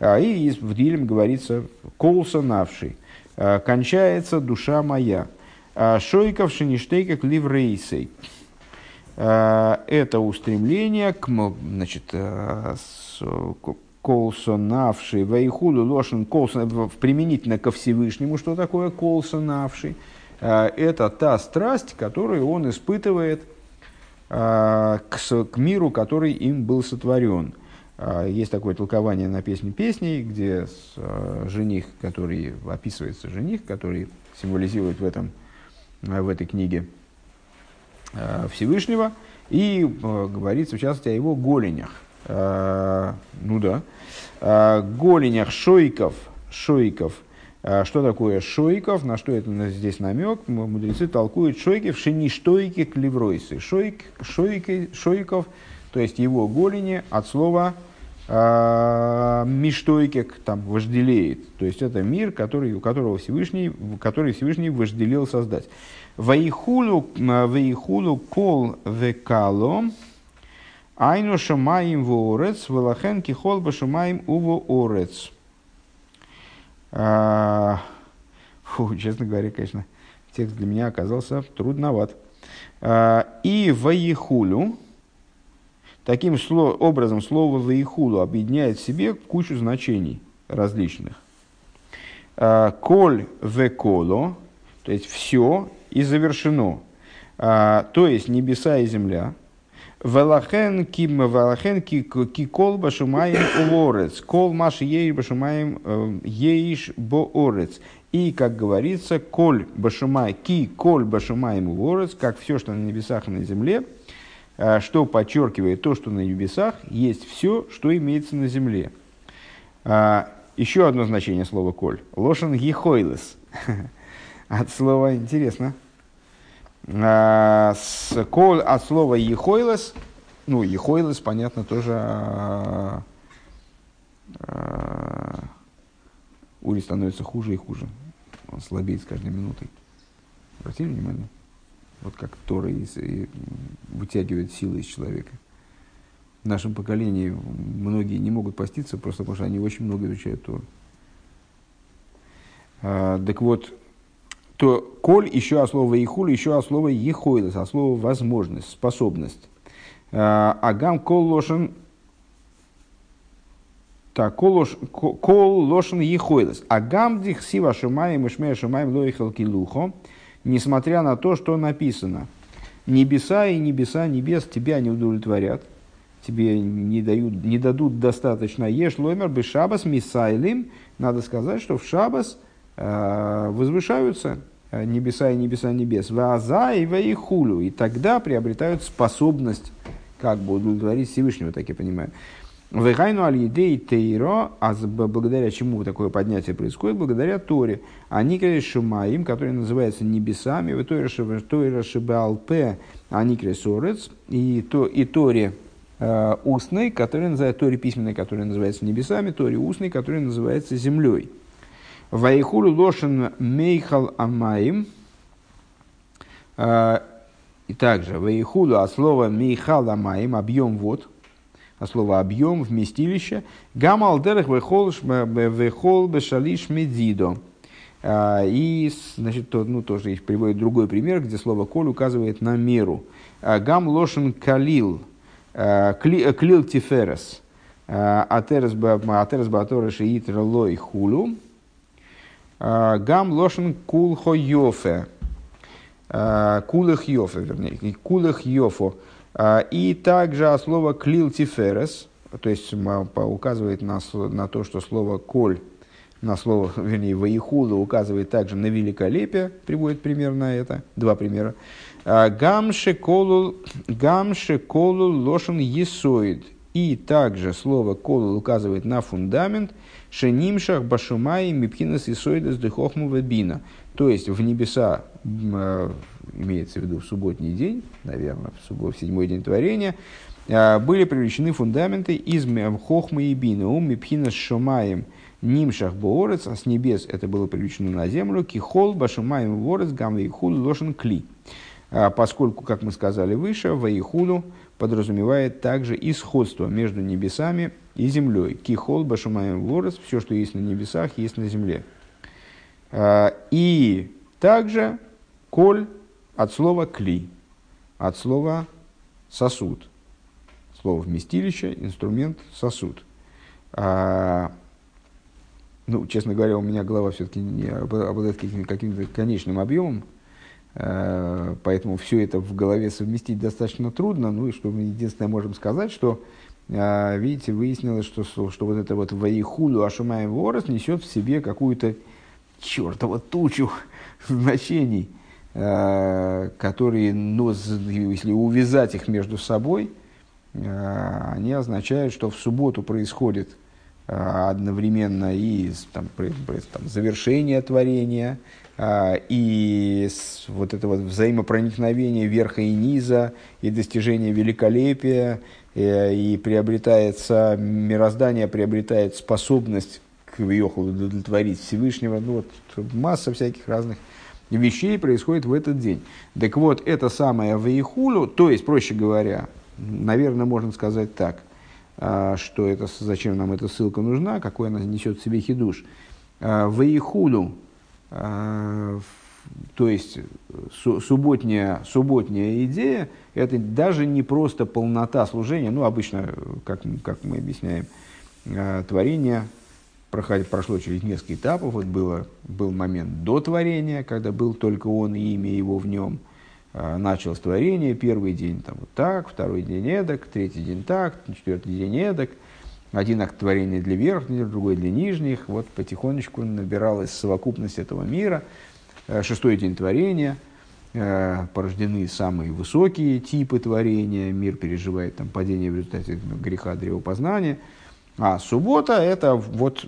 А, и в Дилем говорится «колса навший», «кончается душа моя». А, Шойков шиништейках ливрейсей. Это устремление к, значит, а, колсонавший, вайхуду лошен колсон, применительно ко Всевышнему, что такое колсонавший. Это та страсть, которую он испытывает к, к миру, который им был сотворен. Есть такое толкование на песне песней, где жених, который описывается жених, который символизирует в этом в этой книге Всевышнего, и говорится, в частности, о его голенях. Ну да. Голенях шойков, шойков. Что такое шойков, на что это здесь намек? Мудрецы толкуют шойки в шеништойке клевройсы. Шойк, шойки, шойков, то есть его голени от слова миштойкек там вожделеет. То есть это мир, который, у которого Всевышний, который Всевышний вожделел создать. Ваихулу, ваихулу кол векало, айну шамаим воорец, валахен кихол башамаим уво орец. А, фу, честно говоря, конечно, текст для меня оказался трудноват. А, и ваихулю, Таким образом, слово «ваихулу» объединяет в себе кучу значений различных. А, «Коль веколо», то есть все и завершено, то есть небеса и земля. Велахен ким велахен ки кол башумаем улорец, кол маш ей башумаем еиш боорец. И, как говорится, коль башумай, ки коль башумаем улорец, как все, что на небесах и на земле – Э, что подчеркивает то, что на небесах есть все, что имеется на земле. А, еще одно значение слова «коль». Лошен гихойлес. От слова интересно. А, коль от слова ехойлес, ну, ехойлес, понятно, тоже а, Ури становится хуже и хуже. Он слабеет с каждой минутой. Обратили внимание? Вот как Тора и, и вытягивает силы из человека. В нашем поколении многие не могут поститься, просто потому что они очень много изучают Тору. А, так вот, то коль еще от слова ихуль, еще от слова ехойлес, от слова возможность, способность. А, агам кол лошен так, кол лошен ехойлес. Агам дих сива шумаем и шмея шумаем лоихал килухо несмотря на то, что написано. Небеса и небеса небес тебя не удовлетворят, тебе не, дают, не дадут достаточно. Ешь ломер бы шабас мисайлим. Надо сказать, что в шабас э, возвышаются небеса и небеса небес. Ваза и ваихулю. И тогда приобретают способность как бы удовлетворить Всевышнего, так я понимаю. Вехайну аль едей тейро, а благодаря чему такое поднятие происходит? Благодаря Торе. Они крес шумаим, который называется небесами, в Торе шибалпе, они кресорец, и, то, и Торе э, устной, который называется, Торе письменной, который называется небесами, Торе устной, который называется землей. Вайхулу лошен мейхал амаим, э, и также вайхулу от слова мейхал амаим, объем вод, а слово объем, вместилище. Гамал дерах вехол бешалиш медидо. А, и, значит, то, ну, тоже есть, приводит другой пример, где слово «коль» указывает на меру. А, гам лошен калил, а, клил тиферес, атерес батореш и лой хулу. Гам лошен кул хо йофе, кулых йофе, вернее, кулых йофо. А, и также слово клил тиферес, то есть указывает на, на то, что слово коль, на слово, вернее, воихула указывает также на великолепие, приводит пример на это, два примера. Гамше колул, гамше колул лошен есоид. И также слово колул указывает на фундамент, шенимшах башумай мипхинас есоидас дыхохму вебина. То есть в небеса а, имеется в виду в субботний день, наверное, в, суббот, в седьмой день творения, а, были привлечены фундаменты из хохмы и бины, ум мипхина с шумаем нимшах боорец, а с небес это было привлечено на землю, кихол башумаем ворец гам вейхул лошен кли. А, поскольку, как мы сказали выше, вейхулу подразумевает также и сходство между небесами и землей. Кихол башумаем ворец, все, что есть на небесах, есть на земле. А, и также коль от слова «кли», от слова «сосуд». Слово «вместилище», инструмент, сосуд. А, ну, честно говоря, у меня голова все-таки не обладает каким-то, каким конечным объемом, поэтому все это в голове совместить достаточно трудно. Ну и что мы единственное можем сказать, что, а, видите, выяснилось, что, что вот это вот «Ваихулю Ашумаем Ворос» несет в себе какую-то чертову тучу значений – Э, которые, ну, если увязать их между собой, э, они означают, что в субботу происходит э, одновременно и там, там, завершение творения, и вот это вот взаимопроникновение верха и низа, и достижение великолепия, и приобретается, мироздание приобретает способность к Йоху удовлетворить Всевышнего, ну вот масса всяких разных вещей происходит в этот день. Так вот, это самое Ваихулю, то есть, проще говоря, наверное, можно сказать так, а, что это, зачем нам эта ссылка нужна, какой она несет в себе хидуш. А, Ваихулю, а, то есть субботняя, субботняя идея, это даже не просто полнота служения, ну, обычно, как, как мы объясняем, творение проходит, прошло через несколько этапов. Вот было, был момент до творения, когда был только он и имя его в нем. Началось творение, первый день там вот так, второй день эдак, третий день так, четвертый день эдак. Один акт творения для верхних, другой для нижних. Вот потихонечку набиралась совокупность этого мира. А, шестой день творения. А, – порождены самые высокие типы творения, мир переживает там, падение в результате греха древопознания – а суббота – это вот,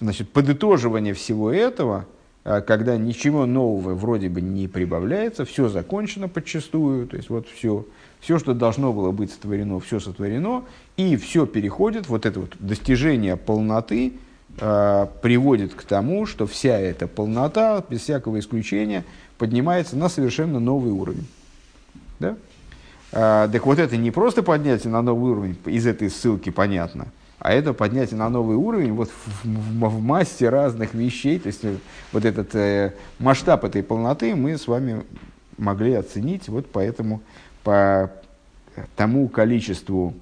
значит, подытоживание всего этого, а, когда ничего нового вроде бы не прибавляется, все закончено подчастую, то есть вот все, все, что должно было быть сотворено, все сотворено, и все переходит, вот это вот достижение полноты э, приводит к тому, что вся эта полнота, без всякого исключения, поднимается на совершенно новый уровень. Да? А, так вот это не просто поднятие на новый уровень, из этой ссылки понятно, а это поднятие на новый уровень вот в, в, в массе разных вещей. То есть э, вот этот э, масштаб этой полноты мы с вами могли оценить вот поэтому по тому количеству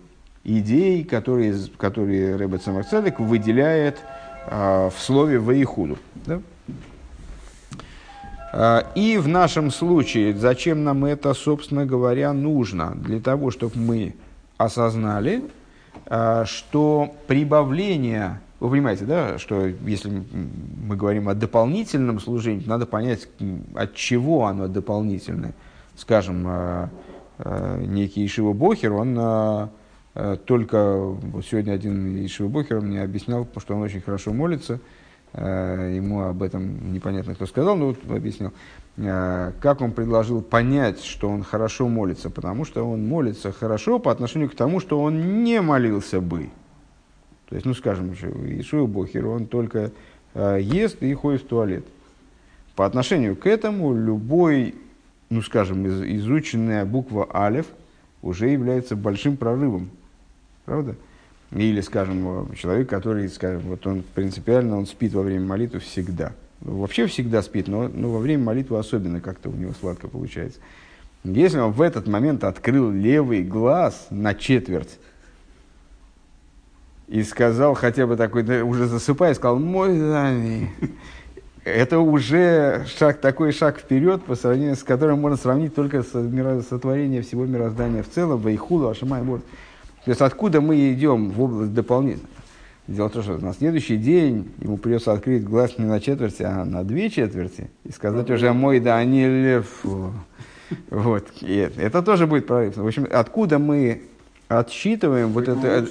идей, которые, которые Рэббет Самарцедек выделяет э, в слове «воихуду». Да? А, и в нашем случае, зачем нам это, собственно говоря, нужно? Для того, чтобы мы осознали, а, что прибавление, вы понимаете, да, что если мы говорим о дополнительном служении, надо понять, от чего оно дополнительное. Скажем, э, некий Ишива Бохер, он э, э, только вот сегодня один Ишива Бохер мне объяснял, что он очень хорошо молится, э, ему об этом непонятно кто сказал, но вот объяснил, э, как он предложил понять, что он хорошо молится, потому что он молится хорошо по отношению к тому, что он не молился бы. То есть, ну, скажем, Ишуа Бохер, он только э, ест и ходит в туалет. По отношению к этому любой, ну, скажем, из, изученная буква Алев уже является большим прорывом. Правда? Или, скажем, человек, который, скажем, вот он принципиально, он спит во время молитвы всегда. Ну, вообще всегда спит, но, но во время молитвы особенно как-то у него сладко получается. Если он в этот момент открыл левый глаз на четверть, и сказал хотя бы такой, уже засыпая, сказал, мой Дани. Это уже шаг, такой шаг вперед, по сравнению с которым можно сравнить только с сотворением всего мироздания в целом, Вайхулу, Ашамай, Борт. То есть откуда мы идем в область дополнительно? Дело в том, что на следующий день ему придется открыть глаз не на четверти, а на две четверти и сказать уже мой да не лев. Вот. И это тоже будет прорыв. В общем, откуда мы отсчитываем вот это,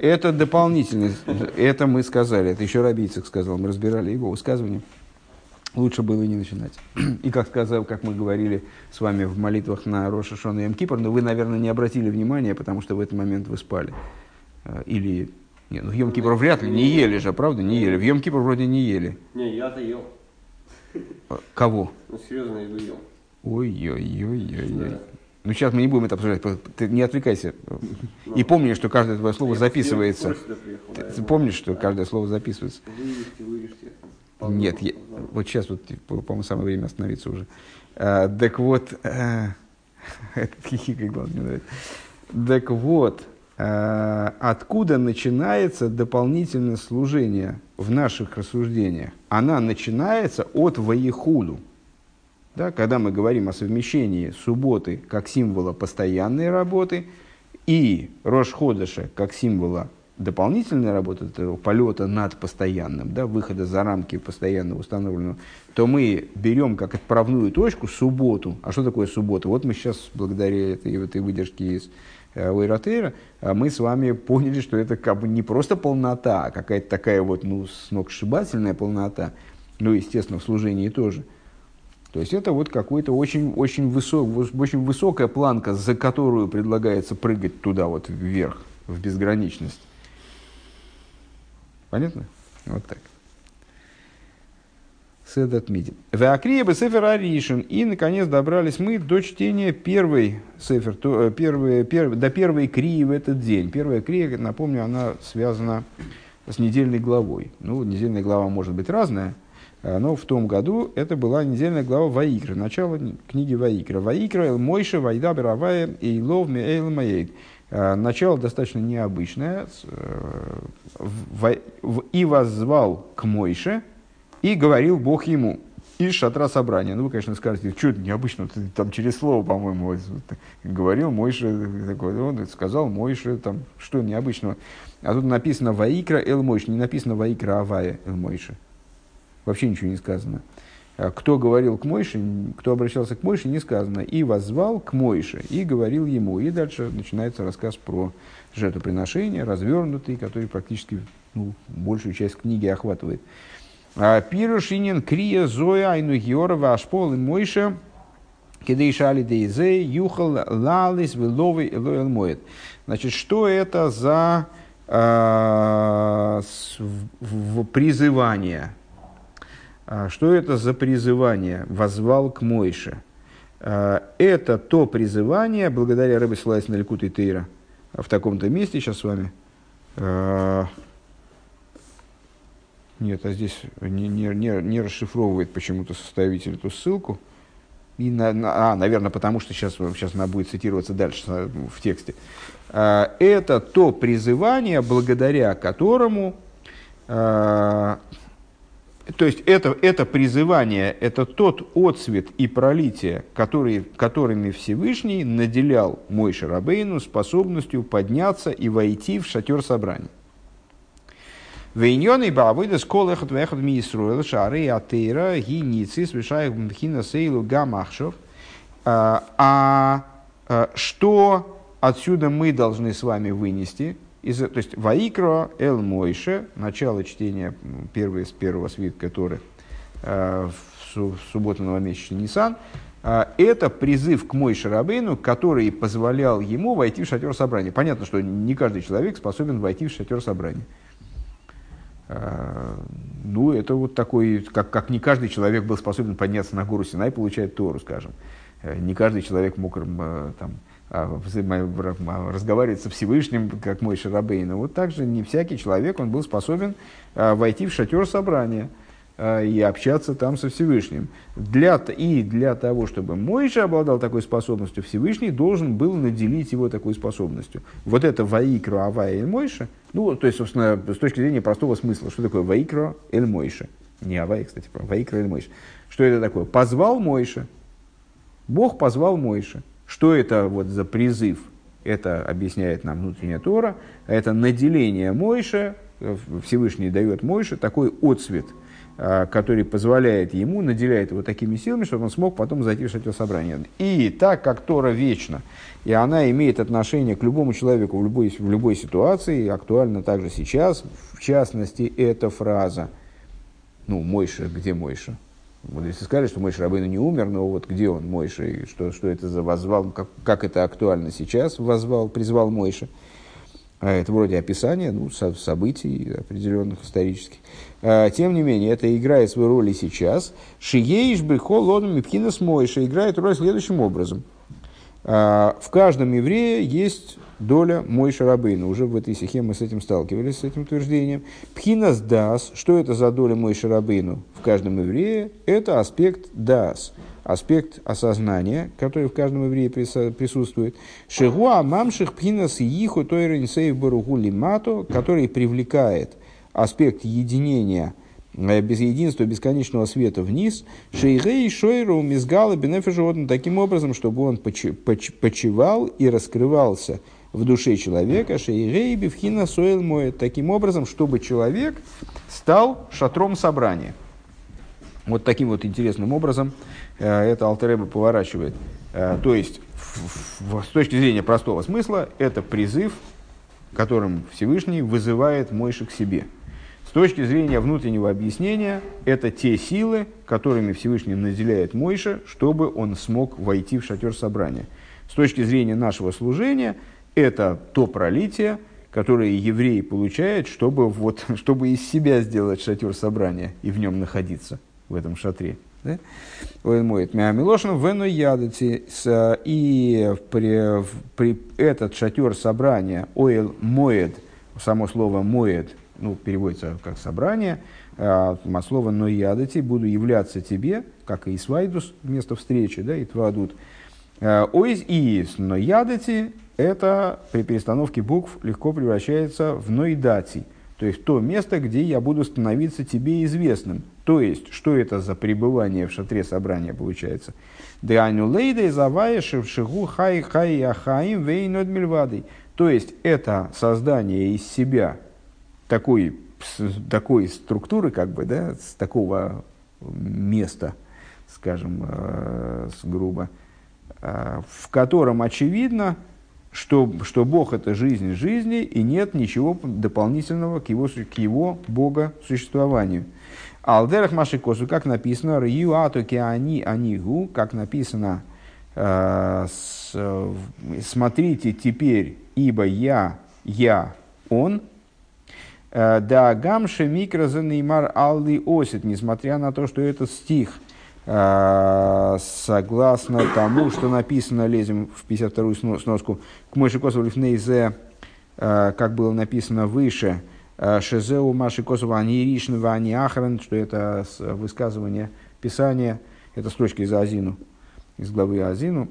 это дополнительность, это мы сказали, это еще Рабийцик сказал, мы разбирали его высказывание. Лучше было не начинать. И как сказал, как мы говорили с вами в молитвах на Роша Шона и Мкипр, но вы, наверное, не обратили внимания, потому что в этот момент вы спали. А, или нет, ну в Йом Кипр вряд ли, не ели же, правда, не ели. В Йом Кипр вроде не ели. Не, я-то ел. А, кого? Ну, серьезно, я ел. Ой-ой-ой-ой. Ну, сейчас мы не будем это обсуждать. Ты не отвлекайся. И помни, что каждое твое слово записывается. Ты помнишь, что каждое слово записывается? Нет, я, вот сейчас вот, по-моему, самое время остановиться уже. А, так вот, а, этот хихикай, главное, мне нравится. Так вот, а, откуда начинается дополнительное служение в наших рассуждениях? Она начинается от воехуду. Да, когда мы говорим о совмещении субботы как символа постоянной работы и Рошходыша как символа дополнительной работы, этого полета над постоянным, да, выхода за рамки постоянно установленного, то мы берем как отправную точку субботу. А что такое суббота? Вот мы сейчас, благодаря этой, этой выдержке из Уэйротейра, э, мы с вами поняли, что это как бы не просто полнота, а какая-то такая вот ну, сногсшибательная полнота, ну, естественно, в служении тоже – то есть это вот какой-то очень, очень, высок, очень высокая планка, за которую предлагается прыгать туда вот вверх, в безграничность. Понятно? Вот так. Седат Мидин. Веакрия бы Сефер Аришин. И, наконец, добрались мы до чтения первой Сефер, то, э, первой, первой, до первой крии в этот день. Первая крия, напомню, она связана с недельной главой. Ну, недельная глава может быть разная, Э, но в том году это была недельная глава Ваикра, начало книги Ваикра. Ваикра, Мойша, Вайда, Баравая, Эйлов, Меэйл, Маэйд. Э, начало достаточно необычное. И воззвал к Мойше, и говорил Бог ему из шатра собрания. Ну, вы, конечно, скажете, что это необычно, ты там через слово, по-моему, говорил Мойше, такой, он сказал Мойше, там, что необычного. А тут написано Ваикра Эл Мойше, не написано Ваикра Авая Эл Мойше. Вообще ничего не сказано. А кто говорил к Мойше, кто обращался к Мойше, не сказано. И возвал к Мойше, и говорил ему. И дальше начинается рассказ про жертвоприношение, развернутый, который практически ну, большую часть книги охватывает. А Пирушинин крия зоя айну георова ашпол и Мойше кидейшали дейзе юхал лалис веловый элоэл моет. Значит, что это за э, в, в, призывание? А что это за призывание «возвал к Мойше»? Это то призывание, благодаря Рэбе ссылаясь на Ликут и Тейра, в таком-то месте сейчас с вами. А, нет, а здесь не, не, не, не расшифровывает почему-то составитель эту ссылку. И на, на, а, наверное, потому что сейчас, сейчас она будет цитироваться дальше в тексте. Это то призывание, благодаря которому то есть это, это призывание, это тот отцвет и пролитие, который, которыми Всевышний наделял мой Шарабейну способностью подняться и войти в шатер собрания. Вейньон и бабыда сколехат вехат миисруэл шары атеира гиницы свешаях мхина сейлу гамахшов. А, а Что отсюда мы должны с вами вынести? Из, то есть, Ваикро Эл Мойше, начало чтения первого, с первого свитка Торы в субботу новомесячный Нисан, это призыв к Мой Шарабейну, который позволял ему войти в шатер собрания. Понятно, что не каждый человек способен войти в шатер собрания. Ну, это вот такой, как, как не каждый человек был способен подняться на гору Синай и получать Тору, скажем. Э, не каждый человек мог э, там, разговаривать со Всевышним, как мой Шарабейн. Вот также не всякий человек он был способен а, войти в шатер собрания и общаться там со Всевышним. Для, и для того, чтобы Мойша обладал такой способностью, Всевышний должен был наделить его такой способностью. Вот это Ваикро Авая Эль Мойша, ну, то есть, собственно, с точки зрения простого смысла, что такое Ваикро Эль Мойша? Не Авай, кстати, Ваикро Эль Мойша. Что это такое? Позвал Мойша. Бог позвал Мойша. Что это вот за призыв? Это объясняет нам внутренняя Тора. Это наделение Мойша, Всевышний дает Мойше такой отцвет, а, который позволяет ему, наделяет его такими силами, чтобы он смог потом зайти в шатер собрания. И так как Тора вечна, и она имеет отношение к любому человеку в любой, в любой ситуации, актуально также сейчас, в частности, эта фраза, ну, Мойша, где Мойша? Если сказали, что Мой Рабыну не умер, но вот где он, Мойша, и что, что это за возвал, как, как это актуально сейчас, возвал, призвал Мойша. А это вроде описания ну, со, событий определенных исторических. А, тем не менее, это играет свою роль и сейчас. Шиеиш бехо лодом мипхинас Мойша играет роль следующим образом. А, в каждом еврее есть доля мой шарабейна. Уже в этой стихе мы с этим сталкивались, с этим утверждением. Пхинас дас. Что это за доля мой шарабейну в каждом еврее? Это аспект дас. Аспект осознания, который в каждом еврее присутствует. Шигуа мамших пхинас иху тойренсейв баругу лимато, который привлекает аспект единения э, без единства бесконечного света вниз, шейгей шойру мизгала бенефежу таким образом, чтобы он почивал и раскрывался в душе человека, шейрей бифхина сойл моет, таким образом, чтобы человек стал шатром собрания. Вот таким вот интересным образом э, это Алтереба поворачивает. Э, то есть, с точки зрения простого смысла, это призыв, которым Всевышний вызывает Мойши к себе. С точки зрения внутреннего объяснения, это те силы, которыми Всевышний наделяет Мойша, чтобы он смог войти в шатер собрания. С точки зрения нашего служения – это то пролитие, которое евреи получают, чтобы, вот, чтобы из себя сделать шатер собрания и в нем находиться, в этом шатре. Да? Моет Миамилошин вену ядати и при, при этот шатер собрания ойл моет, само слово моет, ну, переводится как собрание, а от слова но ядати буду являться тебе, как и свайдус, место встречи, да, и твадут. Э, Ойз и но ядати это при перестановке букв легко превращается в ноидати, то есть то место, где я буду становиться тебе известным. То есть, что это за пребывание в шатре собрания получается? Деаню лейдей заваешев шигу хай хай ахаим вейнод мильвадой. То есть, это создание из себя такой, такой структуры, как бы, да, с такого места, скажем, э, грубо, э, в котором очевидно, что, что Бог – это жизнь жизни, и нет ничего дополнительного к его, к его Бога существованию. Алдерах Машикосу, как написано, Рью Атоки Они Анигу, как написано, э, смотрите теперь, ибо я, я, он, э, да гамши микрозанеймар алли осит, несмотря на то, что этот стих – согласно тому, что написано, лезем в 52-ю сноску, к Мойши Косову Лифнейзе, э, как было написано выше, э, Шезеу Маши Косова Аниришнова Ани Ахран, что это высказывание Писания, это строчка из Азину, из главы Азину,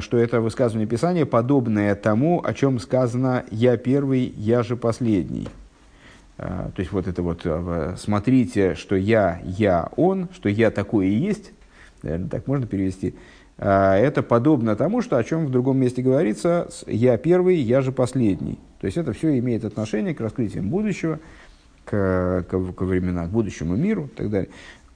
что это высказывание Писания подобное тому, о чем сказано «Я первый, я же последний». А, то есть вот это вот, а, смотрите, что я, я, он, что я такой и есть, наверное, так можно перевести, а, это подобно тому, что о чем в другом месте говорится, я первый, я же последний. То есть это все имеет отношение к раскрытиям будущего, к, к, к временам, к будущему миру и так далее.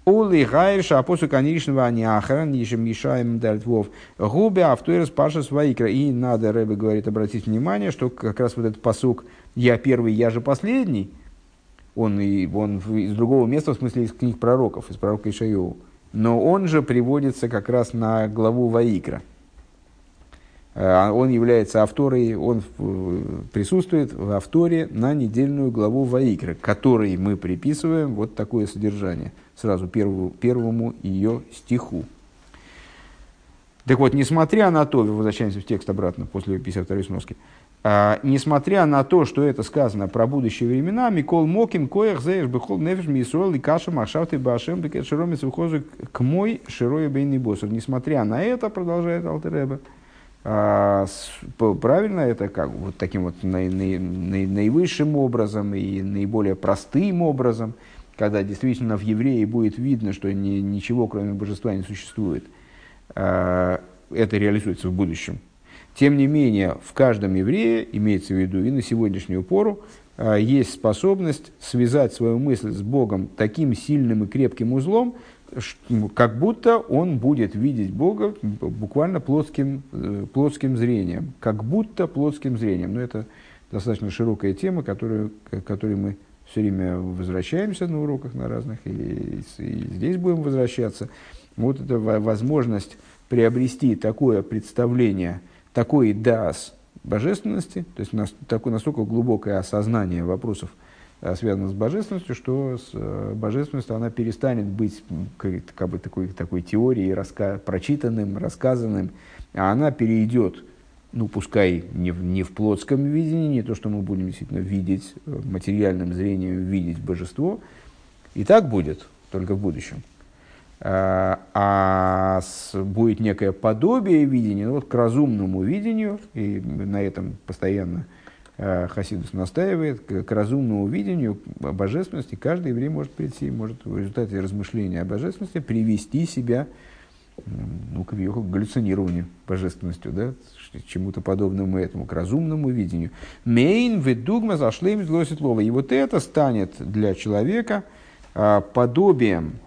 Оли Гайрша, апостол конечного Аняхара, ниже Мишаем Дальтвов, губы Автуэрс Паша Свайкра. И надо, Рэбе говорит, обратить внимание, что как раз вот этот посук «Я первый, я же последний», он, и, он из другого места, в смысле из книг пророков, из пророка Ишайову, но он же приводится как раз на главу Ваикра. А он является авторой, он присутствует в авторе на недельную главу Ваикра, которой мы приписываем вот такое содержание, сразу первому, первому ее стиху. Так вот, несмотря на то, возвращаемся в текст обратно после 52 сноски, несмотря на то, что это сказано про будущие времена, Микол Моким, Коях, Зееш, Бехол, Нефиш, Мисуэл, и Каша, Машавты, Башем, Бекет, Широмец, выхожу к мой Широй Бейный Босов. Несмотря на это, продолжает Алтереба, а, правильно это как вот таким вот наи, наи, наи, наивысшим образом и наиболее простым образом, когда действительно в евреи будет видно, что ни, ничего кроме божества не существует, а, это реализуется в будущем. Тем не менее, в каждом еврее, имеется в виду и на сегодняшнюю пору, а, есть способность связать свою мысль с Богом таким сильным и крепким узлом, как будто он будет видеть Бога буквально плотским, э, плотским зрением. Как будто плотским зрением. Но это достаточно широкая тема, которую, к которой мы все время возвращаемся на уроках на разных, и, и здесь будем возвращаться. Вот эта возможность приобрести такое представление, такой дас божественности, то есть такое настолько глубокое осознание вопросов Э, связано с божественностью, что с э, божественностью она перестанет быть как бы такой, такой теорией, раска, прочитанным, рассказанным, а она перейдет, ну, пускай не в, не в плотском видении, не то, что мы будем действительно видеть, э, материальным зрением видеть божество, и так будет, только в будущем. А, а будет некое подобие видения, ну, вот к разумному видению, и на этом постоянно Э, Хасидус настаивает, к, разумному видению божественности каждый еврей может прийти, может в результате размышления о божественности привести себя ну, к, к галлюцинированию божественностью, да, чему-то подобному этому, к разумному видению. Мейн ведугма зашлем гласит лова. И вот это станет для человека а, подобием,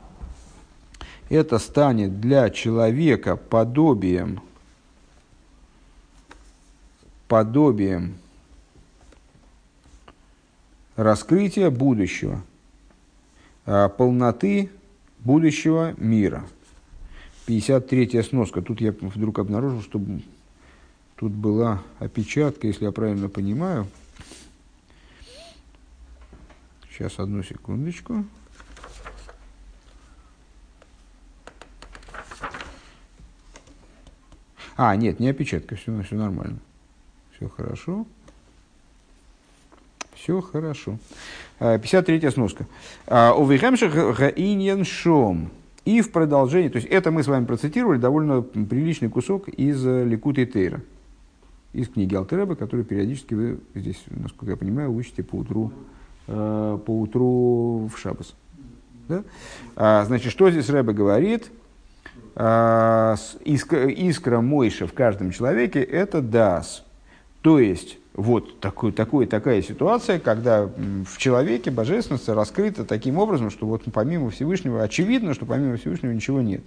это станет для человека подобием, подобием раскрытие будущего, а, полноты будущего мира. 53-я сноска. Тут я вдруг обнаружил, что тут была опечатка, если я правильно понимаю. Сейчас, одну секундочку. А, нет, не опечатка, все, все нормально. Все хорошо. Все хорошо. 53-я а, сноска. А, Увихемших гаиньян шом. И в продолжении, то есть это мы с вами процитировали довольно приличный кусок из э, Ликута Тейра, из книги Алтереба, которую периодически вы здесь, насколько я понимаю, учите по утру, э, по утру в Шабас. Да? А, значит, что здесь Рэбе говорит? А, искра, искра Мойша в каждом человеке – это дас. То есть, вот такой, такой, такая ситуация, когда в человеке божественность раскрыта таким образом, что вот помимо Всевышнего, очевидно, что помимо Всевышнего ничего нет.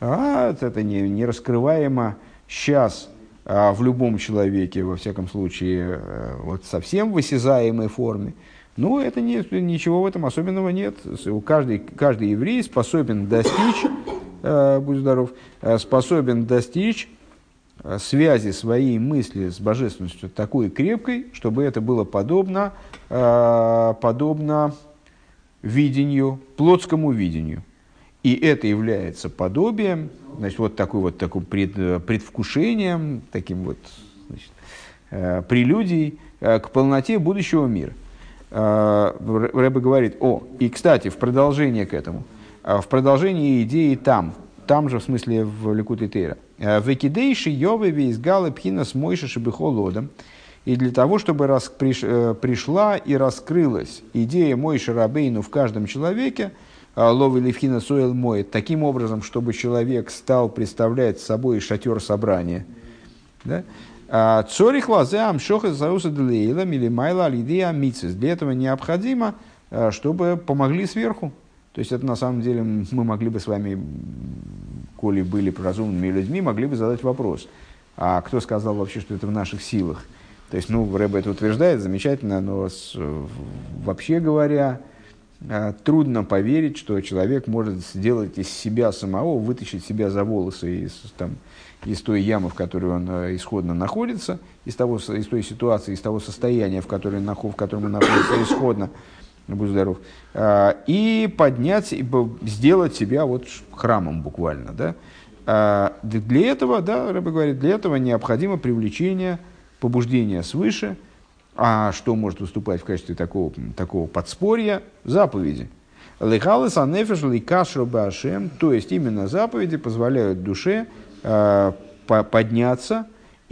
А это не, не раскрываемо сейчас а, в любом человеке, во всяком случае, а, вот совсем в осязаемой форме. Но это не, ничего в этом особенного нет. Каждый, каждый еврей способен достичь, э, будь здоров, э, способен достичь Э, связи своей мысли с божественностью такой крепкой, чтобы это было подобно, э, подобно видению, плотскому видению. И это является подобием, значит, вот такой вот таким пред, предвкушением, таким вот значит, э, прелюдией к полноте будущего мира. Рэбе говорит, о, и, кстати, в продолжение к этому, в продолжении идеи там, там же, в смысле, в Ликуте Тейра. Э, Векидейши Йовы Вейсгалы Пхина с Мойша Шибихолодом. И для того, чтобы рас, приш, э, пришла и раскрылась идея Мойша Рабейну в каждом человеке, э, Ловы Левхина Сойл Моет, таким образом, чтобы человек стал представлять собой шатер собрания. Да? «А Цорих лазеам шоха зауса делейла милимайла алидея мицис. Для этого необходимо, чтобы помогли сверху, То есть это на самом деле мы могли бы с вами, коли были разумными людьми, могли бы задать вопрос, а кто сказал вообще, что это в наших силах? То есть, ну, Рэбе это утверждает, замечательно, но с, вообще говоря, э, трудно поверить, что человек может сделать из себя самого, вытащить себя за волосы из, там, из той ямы, в которой он э, исходно находится, из, того, из той ситуации, из того состояния, в, которой, в котором он находится исходно, будь здоров, э, и поднять, сделать себя вот храмом буквально. Да? Для этого, да, Рэбе говорит, для этого необходимо привлечение побуждение свыше, а что может выступать в качестве такого, такого подспорья? Заповеди. Лехалес анефеш башем, то есть именно заповеди позволяют душе э, подняться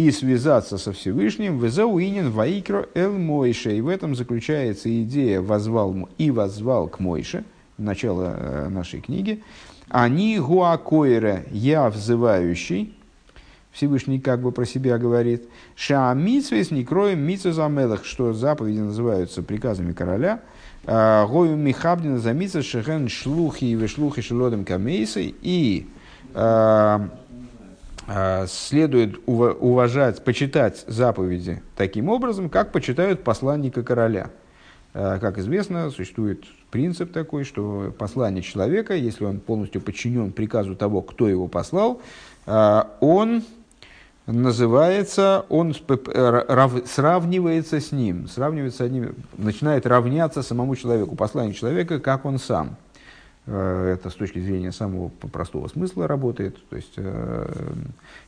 и связаться со Всевышним. Везауинен ваикро эл Мойше. И в этом заключается идея возвал и возвал к Мойше, начало э, нашей книги. Они гуакоире, я взывающий, Всевышний как бы про себя говорит, «Ша митсвес не кроем митсвес амелах», что заповеди называются приказами короля, а, «Гою михабдина за митсвес шехен шлухи и вешлухи шелодом камейсы», и а, следует уважать, почитать заповеди таким образом, как почитают посланника короля. Как известно, существует принцип такой, что послание человека, если он полностью подчинен приказу того, кто его послал, он называется, он сравнивается с ним, сравнивается с ним, начинает равняться самому человеку, посланию человека, как он сам. Э, это с точки зрения самого простого смысла работает. То есть, э,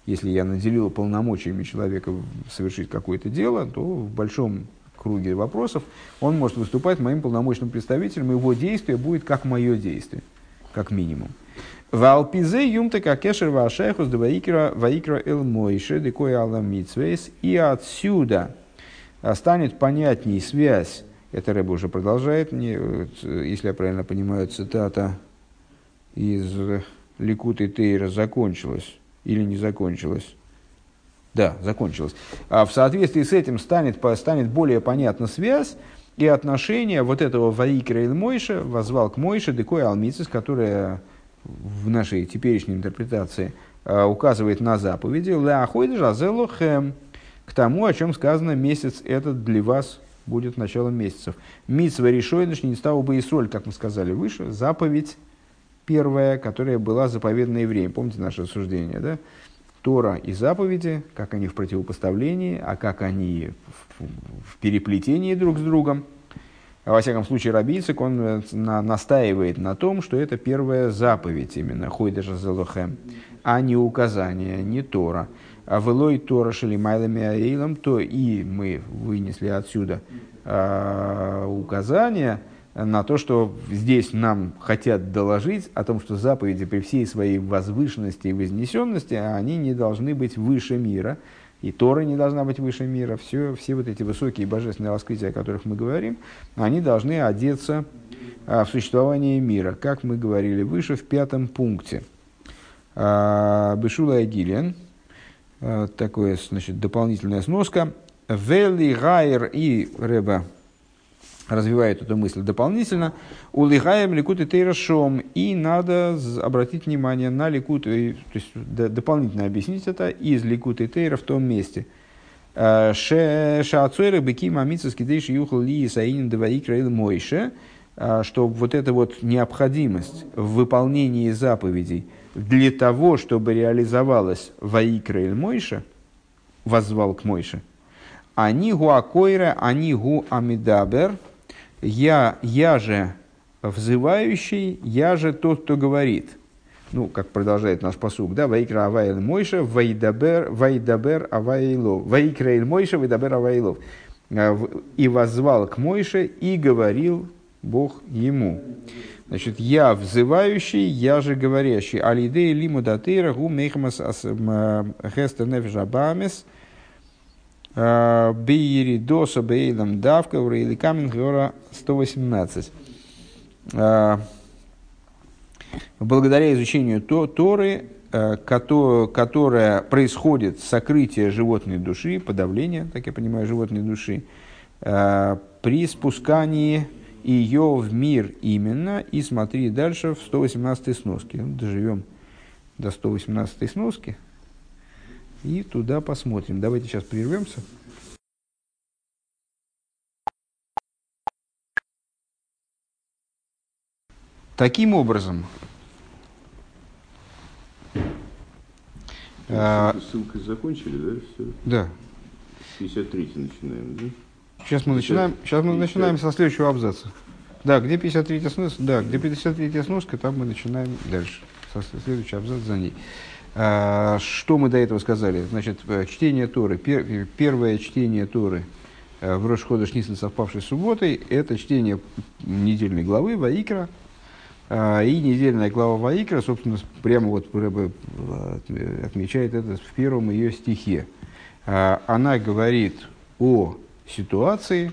если я наделил полномочиями человека совершить какое-то дело, то в большом круге вопросов он может выступать моим полномочным представителем, его действие будет как мое действие, как минимум. Валпизе юмта какешер вашехус да ваикра эл мойше декой алам митсвейс. И отсюда станет понятней связь. Это Рэба уже продолжает, мне, если я правильно понимаю, цитата из Ликуты Тейра закончилась или не закончилась. Да, закончилась. А в соответствии с этим станет, станет более понятна связь и отношение вот этого Ваикра Эл Мойша, возвал к Мойше, Декой Алмицис, которая в нашей теперешней интерпретации э, указывает на заповеди «Леахойд жазелухем» к тому, о чем сказано «месяц этот для вас будет началом месяцев». Митсва решойныш не стал бы и соль, как мы сказали выше, заповедь первая, которая была заповедна евреям. Помните наше рассуждение, да? Тора и заповеди, как они в противопоставлении, а как они в, в переплетении друг с другом – во всяком случае, Рабийцик, он э, на, настаивает на том, что это первая заповедь именно, Хойдеша Зелохем, а не указание, не Тора. А велой Тора Шелимайлами Аилом, то и мы вынесли отсюда э, указание на то, что здесь нам хотят доложить о том, что заповеди при всей своей возвышенности и вознесенности, они не должны быть выше мира, и Тора не должна быть выше мира. Все, все вот эти высокие божественные раскрытия, о которых мы говорим, они должны одеться а, в существование мира, как мы говорили выше в пятом пункте. А, Бешула Гилен, а, такое, значит, дополнительная сноска. Вели Гайер и Реба развивает эту мысль дополнительно, улигаем ликут и тейрашом, и надо обратить внимание на ликут, то есть дополнительно объяснить это из ликут и тейра в том месте. Э, Шаацойра быки мамица скидейши юхал ли саинин двоик мойше, э, что вот эта вот необходимость в выполнении заповедей для того, чтобы реализовалась ваикра мойше, воззвал к мойше, они гуакойра, они гу амидабер – я, я же взывающий, я же тот, кто говорит. Ну, как продолжает наш посуг, да, Вайкра Авайл Мойша, Вайдабер, Вайдабер Авайлов. Вайкра Мойша, Вайдабер Авайлов. А, и возвал к Мойше, и говорил Бог ему. Значит, я взывающий, я же говорящий. Алидей лиму датейра гу мейхмас хестер нефиш абамес – Бейри доса бейлам давка или камень гора 118. Благодаря изучению Торы, которое происходит сокрытие животной души, подавление, так я понимаю, животной души, при спускании ее в мир именно, и смотри дальше в 118 сноске. Доживем до 118 сноски, и туда посмотрим. Давайте сейчас прервемся. Таким образом, а, Ссылкой закончили, да? Все? Да. 53 начинаем, да? Сейчас мы, начинаем, сейчас мы начинаем со следующего абзаца. Да, где 53 сноска, да, где 53 сноска, там мы начинаем дальше. Со следующий абзац за ней. А, что мы до этого сказали? Значит, э, чтение Торы, пер, первое чтение Торы э, в Рошхода Шнисан, совпавшей с субботой, это чтение недельной главы Ваикра, а, и недельная глава Ваикра, собственно, прямо вот э, отмечает это в первом ее стихе. А, она говорит о ситуации,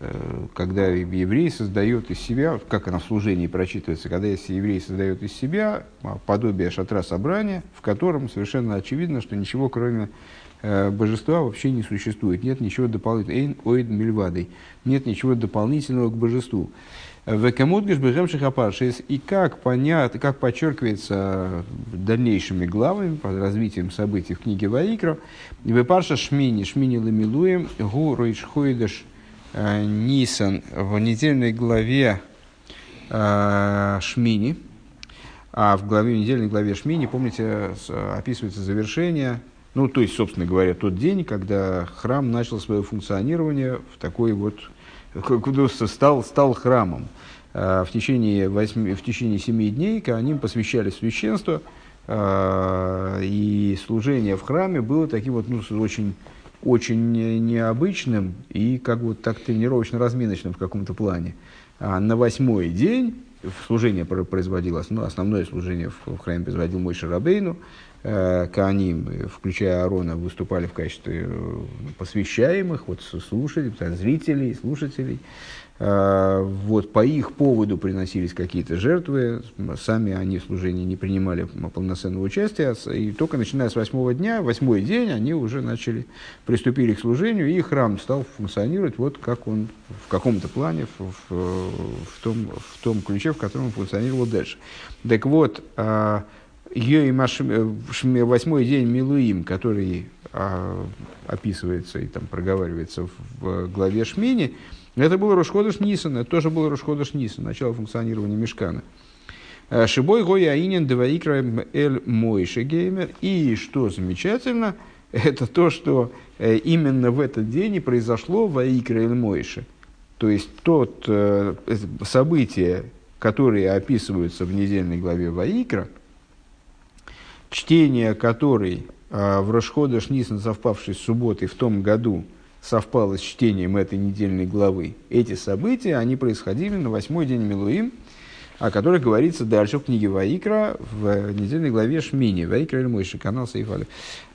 Э, когда еврей создает из себя, как она в служении прочитывается, когда еврей создает из себя а, подобие шатра собрания, в котором совершенно очевидно, что ничего кроме э, божества вообще не существует. Нет ничего дополнительного. Эйн оид мильвадой. Нет ничего дополнительного к божеству. В Камудгаш Бежемших Апаршис. И как понятно, как подчеркивается дальнейшими главами, по развитием событий в книге Ваикра, в Парша Шмини, Шмини Ламилуем, Гу Ройшхойдаш Э, Нисан в недельной главе э, Шмини, а в главе, недельной главе Шмини, помните, описывается завершение, ну, то есть, собственно говоря, тот день, когда храм начал свое функционирование в такой вот, стал, стал храмом. Э, в течение, восьми, в течение семи дней они посвящали священство, и служение в храме было таким вот, ну, очень очень необычным и как бы так тренировочно-разминочным в каком-то плане. А на восьмой день служение производилось, ну, основное служение в, храме производил мой Шарабейну, Кааним, включая Аарона, выступали в качестве э, посвящаемых, вот слушателей, зрителей, слушателей. Э, вот по их поводу приносились какие-то жертвы, сами они в служении не принимали полноценного участия, и только начиная с восьмого дня, восьмой день, они уже начали, приступили к служению, и храм стал функционировать вот как он в каком-то плане, в, в, в, том, в том ключе, в котором он функционировал дальше. Так вот, э, восьмой день Милуим, который а, описывается и там проговаривается в главе Шмини, это был Рошходыш Нисан, это тоже был Рошходыш Нисан, начало функционирования Мешкана. Э, Шибой Гоя Аинин Деваикра Эль Мойши Геймер. И что замечательно, это то, что э, именно в этот день и произошло Ваикра Эль Мойши. То есть тот э, событие, которые описываются в недельной главе Ваикра, чтение которой в Рошхода Шнисан, совпавшей с субботой в том году, совпало с чтением этой недельной главы. Эти события, они происходили на восьмой день Милуим, о которых говорится дальше в книге Ваикра, в недельной главе Шмини, Ваикра или Мойши, канал Сейфали.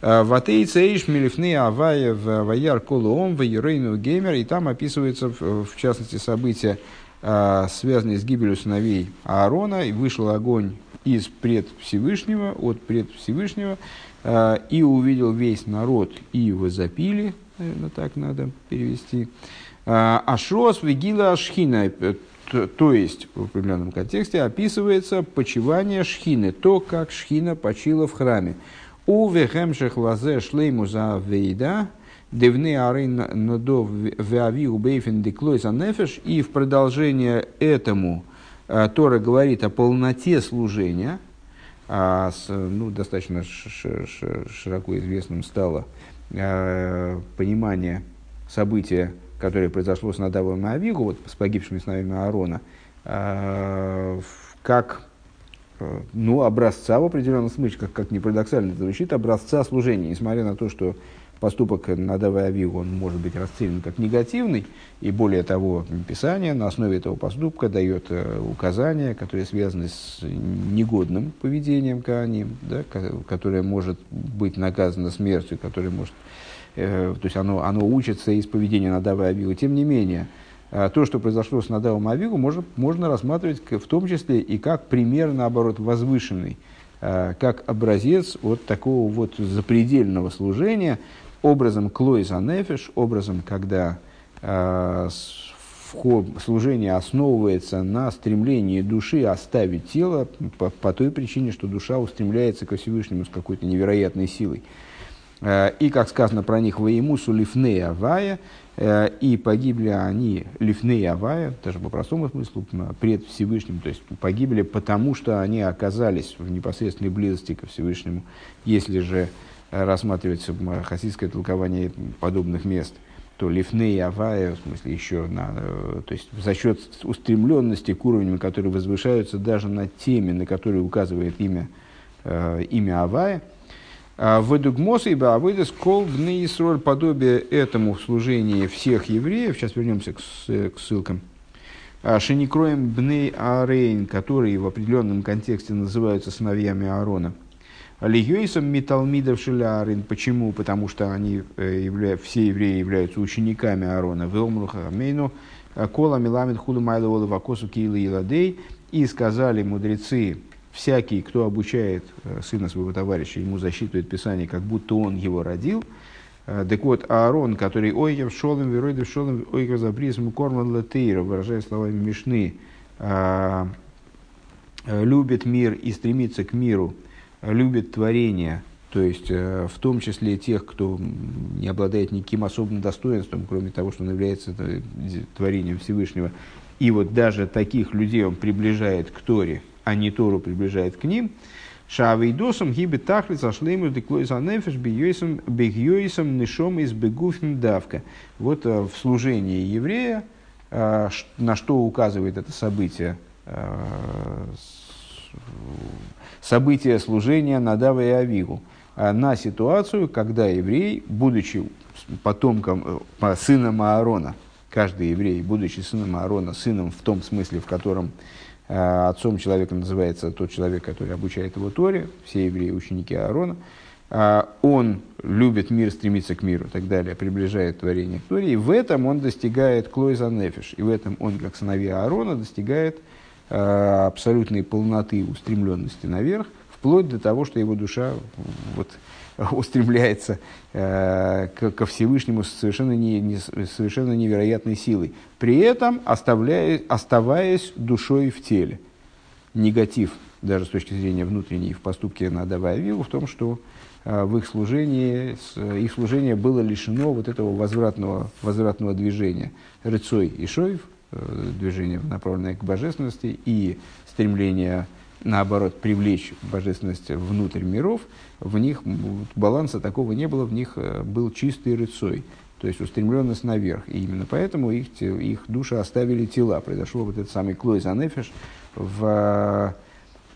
«А, Ватей цейш милифны авая в ваяр колуом в юрейну геймер, и там описываются, в частности, события, а, связанные с гибелью сыновей Аарона, и вышел огонь из пред Всевышнего, от пред Всевышнего, а, и увидел весь народ, и его запили, наверное, так надо перевести. А, Ашрос вегила шхина, э, то есть в определенном контексте описывается почивание шхины, то, как шхина почила в храме. У вехемших лазе шлейму за вейда, девны арин нодов веави убейфен деклой за нефеш, и в продолжение этому Тора говорит о полноте служения, а с, ну, достаточно широко известным стало – Э, понимание события, которое произошло с Надавом и Авигу, вот с погибшими сыновьями Аарона, э, как э, ну, образца в определенном смысле, как, как не парадоксально это звучит, образца служения, несмотря на то, что поступок Надава и Авигу, он может быть расценен как негативный, и более того, Писание на основе этого поступка дает э, указания, которые связаны с негодным поведением Кааним, да, которое может быть наказано смертью, которое может, э, то есть оно, оно учится из поведения Надава и Авигу. Тем не менее, э, то, что произошло с Надавом Авигу, можно, можно рассматривать в том числе и как пример, наоборот, возвышенный, э, как образец вот такого вот запредельного служения, образом клойза нефиш, образом, когда э, служение основывается на стремлении души оставить тело по, по той причине, что душа устремляется ко Всевышнему с какой-то невероятной силой. Э, и, как сказано про них, «Воемусу лифней авая», э, и погибли они лифней авая, даже по простому смыслу, пред Всевышним, то есть погибли потому, что они оказались в непосредственной близости ко Всевышнему. Если же рассматривать хасидское толкование подобных мест – то лифней авая, в смысле еще на, э, то есть за счет устремленности к уровням, которые возвышаются даже над теми, на которые указывает имя, э, имя авая. А Выдугмос и Баавыдас кол в подобие этому в служении всех евреев. Сейчас вернемся к, к ссылкам. А Шеникроем бней арейн, которые в определенном контексте называются сыновьями Аарона – Льюисом Миталмидов Шилярин. Почему? Потому что они э, явля... все евреи являются учениками Аарона. Велмруха Мейну. Э, Кола Миламид Худу Майла Ола Вакосу Киила Иладей. И сказали мудрецы, всякий, кто обучает э, сына своего товарища, ему засчитывает Писание, как будто он его родил. Так вот, Аарон, который ойгев шолом, веройдев шолом, ойгев запризм, корман латейра, выражая словами Мишны, любит мир и стремится к миру, любит творение, то есть э, в том числе тех, кто не обладает никаким особым достоинством, кроме того, что он является э, творением Всевышнего. И вот даже таких людей он приближает к Торе, а не Тору приближает к ним. Шавейдосом гибет тахлиц ашлеймус деклойс анефеш бегьойсом бегьойсом нишом из бегуфим давка. Вот э, в служении еврея, на что указывает это событие события служения Надава и Авигу а на ситуацию, когда еврей, будучи потомком, э, сыном Аарона, каждый еврей, будучи сыном Аарона, сыном в том смысле, в котором э, отцом человека называется тот человек, который обучает его Торе, все евреи ученики Аарона, э, он любит мир, стремится к миру и так далее, приближает творение к Торе, и в этом он достигает клойза нефиш, и в этом он, как сыновья Аарона, достигает абсолютной полноты устремленности наверх, вплоть до того, что его душа вот, устремляется э, ко Всевышнему с совершенно, не, не, совершенно невероятной силой, при этом оставляя, оставаясь душой в теле. Негатив, даже с точки зрения внутренней в поступке на Вилу, в том, что э, в их служении, их служение было лишено вот этого возвратного, возвратного движения. Рыцой и Шоев – Э, движение, направленное к божественности, и стремление, наоборот, привлечь божественность внутрь миров, в них баланса такого не было, в них э, был чистый рыцой, то есть устремленность наверх. И именно поэтому их, их души оставили тела. Произошел вот этот самый клой занефиш в,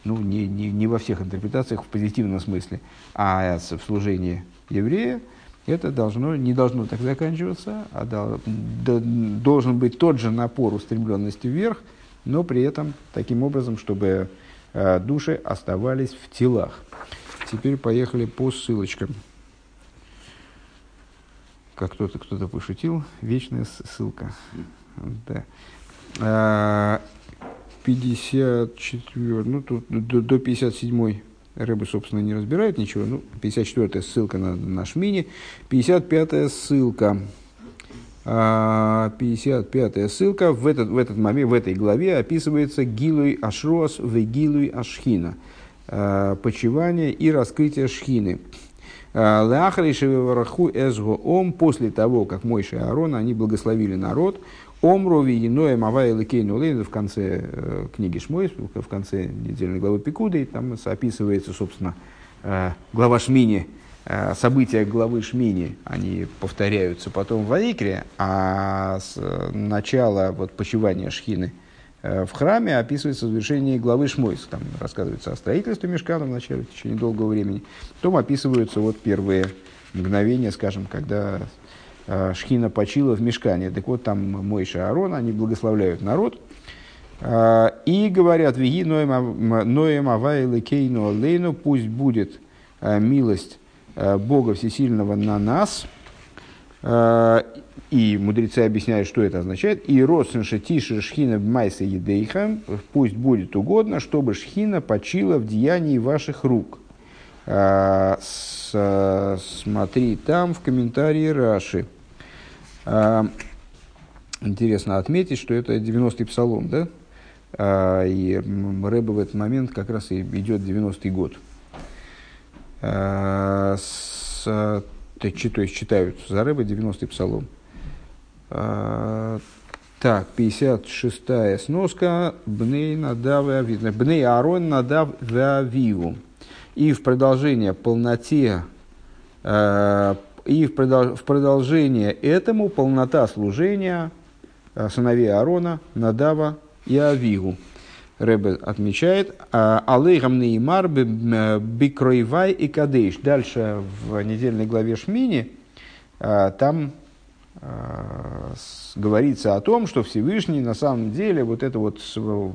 ну, не, не, не во всех интерпретациях в позитивном смысле, а в служении еврея – это должно, не должно так заканчиваться, а до, до, должен быть тот же напор устремленности вверх, но при этом таким образом, чтобы э, души оставались в телах. Теперь поехали по ссылочкам. Как кто-то кто пошутил, вечная ссылка. Да. 54, э, ну тут до, до 57 Рэбе, собственно, не разбирает ничего. Ну, 54-я ссылка на наш мини. 55-я ссылка. 55-я ссылка. В этот, в этот момент, в этой главе описывается Гилуй Ашрос в Гилуй Ашхина. А, почивание и раскрытие Шхины. А, Лахаришевараху эзго ом. После того, как Мойша и Аарон, они благословили народ. Омрови иное Мавай Ликейну в конце э, книги Шмой, в конце недельной главы Пикуды, там описывается, собственно, э, глава Шмини, э, события главы Шмини, они повторяются потом в Аикре, а с начала вот, почивания Шхины в храме описывается завершение главы Шмойс. Там рассказывается о строительстве мешкана в начале, в течение долгого времени. Потом описываются вот первые мгновения, скажем, когда Шхина почила в мешкане. Так вот, там Мойша и Аарон, они благословляют народ. Э, и говорят, «Веги ноем авайлы кейну лейну, пусть будет э, милость Бога Всесильного на нас». И мудрецы объясняют, что это означает. И родственша тише шхина майса едейха, пусть будет угодно, чтобы шхина почила в деянии ваших рук. С, смотри там в комментарии Раши. интересно отметить, что это 90-й псалом, да? А, и Рэба в этот момент как раз и идет 90-й год. А, с, то, есть читают за Рэба 90-й псалом. А, так, 56-я сноска. Бней надав Бней Аарон надав вавиву. И в продолжение полноте и в, продолжение этому полнота служения сыновей Аарона, Надава и Авигу. Рэбе отмечает, Алейхам Неймар Бикроевай и Кадейш. Дальше в недельной главе Шмини а, там а, говорится о том, что Всевышний на самом деле вот это вот а,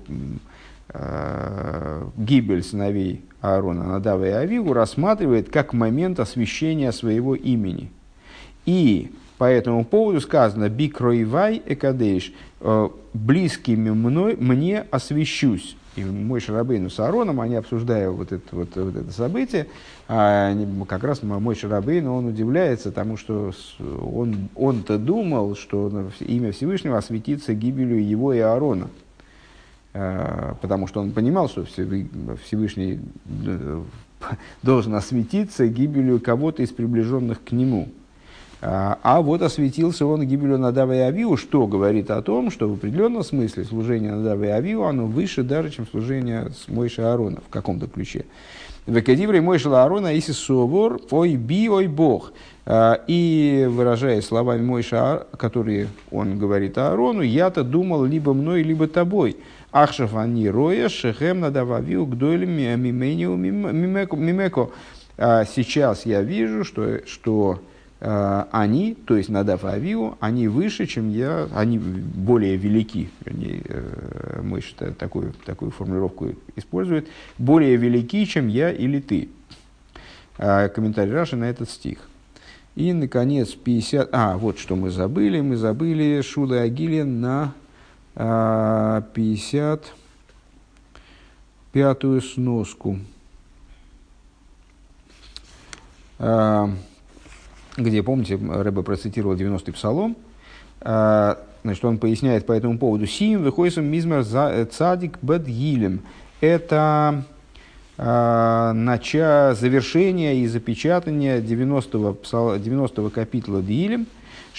гибель сыновей Аарона, Надава и Авигу рассматривает как момент освящения своего имени. И по этому поводу сказано «Бикроивай экадейш» э, «близкими мной, мне освящусь». И мой Шарабейну с Аароном, они обсуждают вот это, вот, вот это событие, как раз мой Шарабейну, он удивляется тому, что он, он-то думал, что имя Всевышнего осветится гибелью его и Аарона. А, потому что он понимал, что Всевышний э, должен осветиться гибелью кого-то из приближенных к нему. А, а вот осветился он гибелью Надава и Авиу, что говорит о том, что в определенном смысле служение Надава и Авиу, оно выше даже, чем служение с Мойшей Аарона в каком-то ключе. Векадиврей Мойшела Аарона иси совор, ой би, ой бог. А, и выражая словами Мойша, которые он говорит Аарону, я-то думал либо мной, либо тобой. Ахшав они роя, шехем надававиу гдойлем мимениу мимеко. А сейчас я вижу, что, что Э, они, то есть Надав и Авиу, они выше, чем я, они более велики, вернее, э, мой такую, такую формулировку использует, более велики, чем я или ты. Комментарий Раши на этот стих. И, наконец, 50... А, вот что мы забыли. Мы забыли Шуда Агилин на 55-ю сноску где, помните, Рэба процитировал 90-й псалом, а, значит, он поясняет по этому поводу. Сим выходим мизмер э, цадик бадгилем. Это а, начало, завершение и запечатание 90-го, 90 капитала Дилем.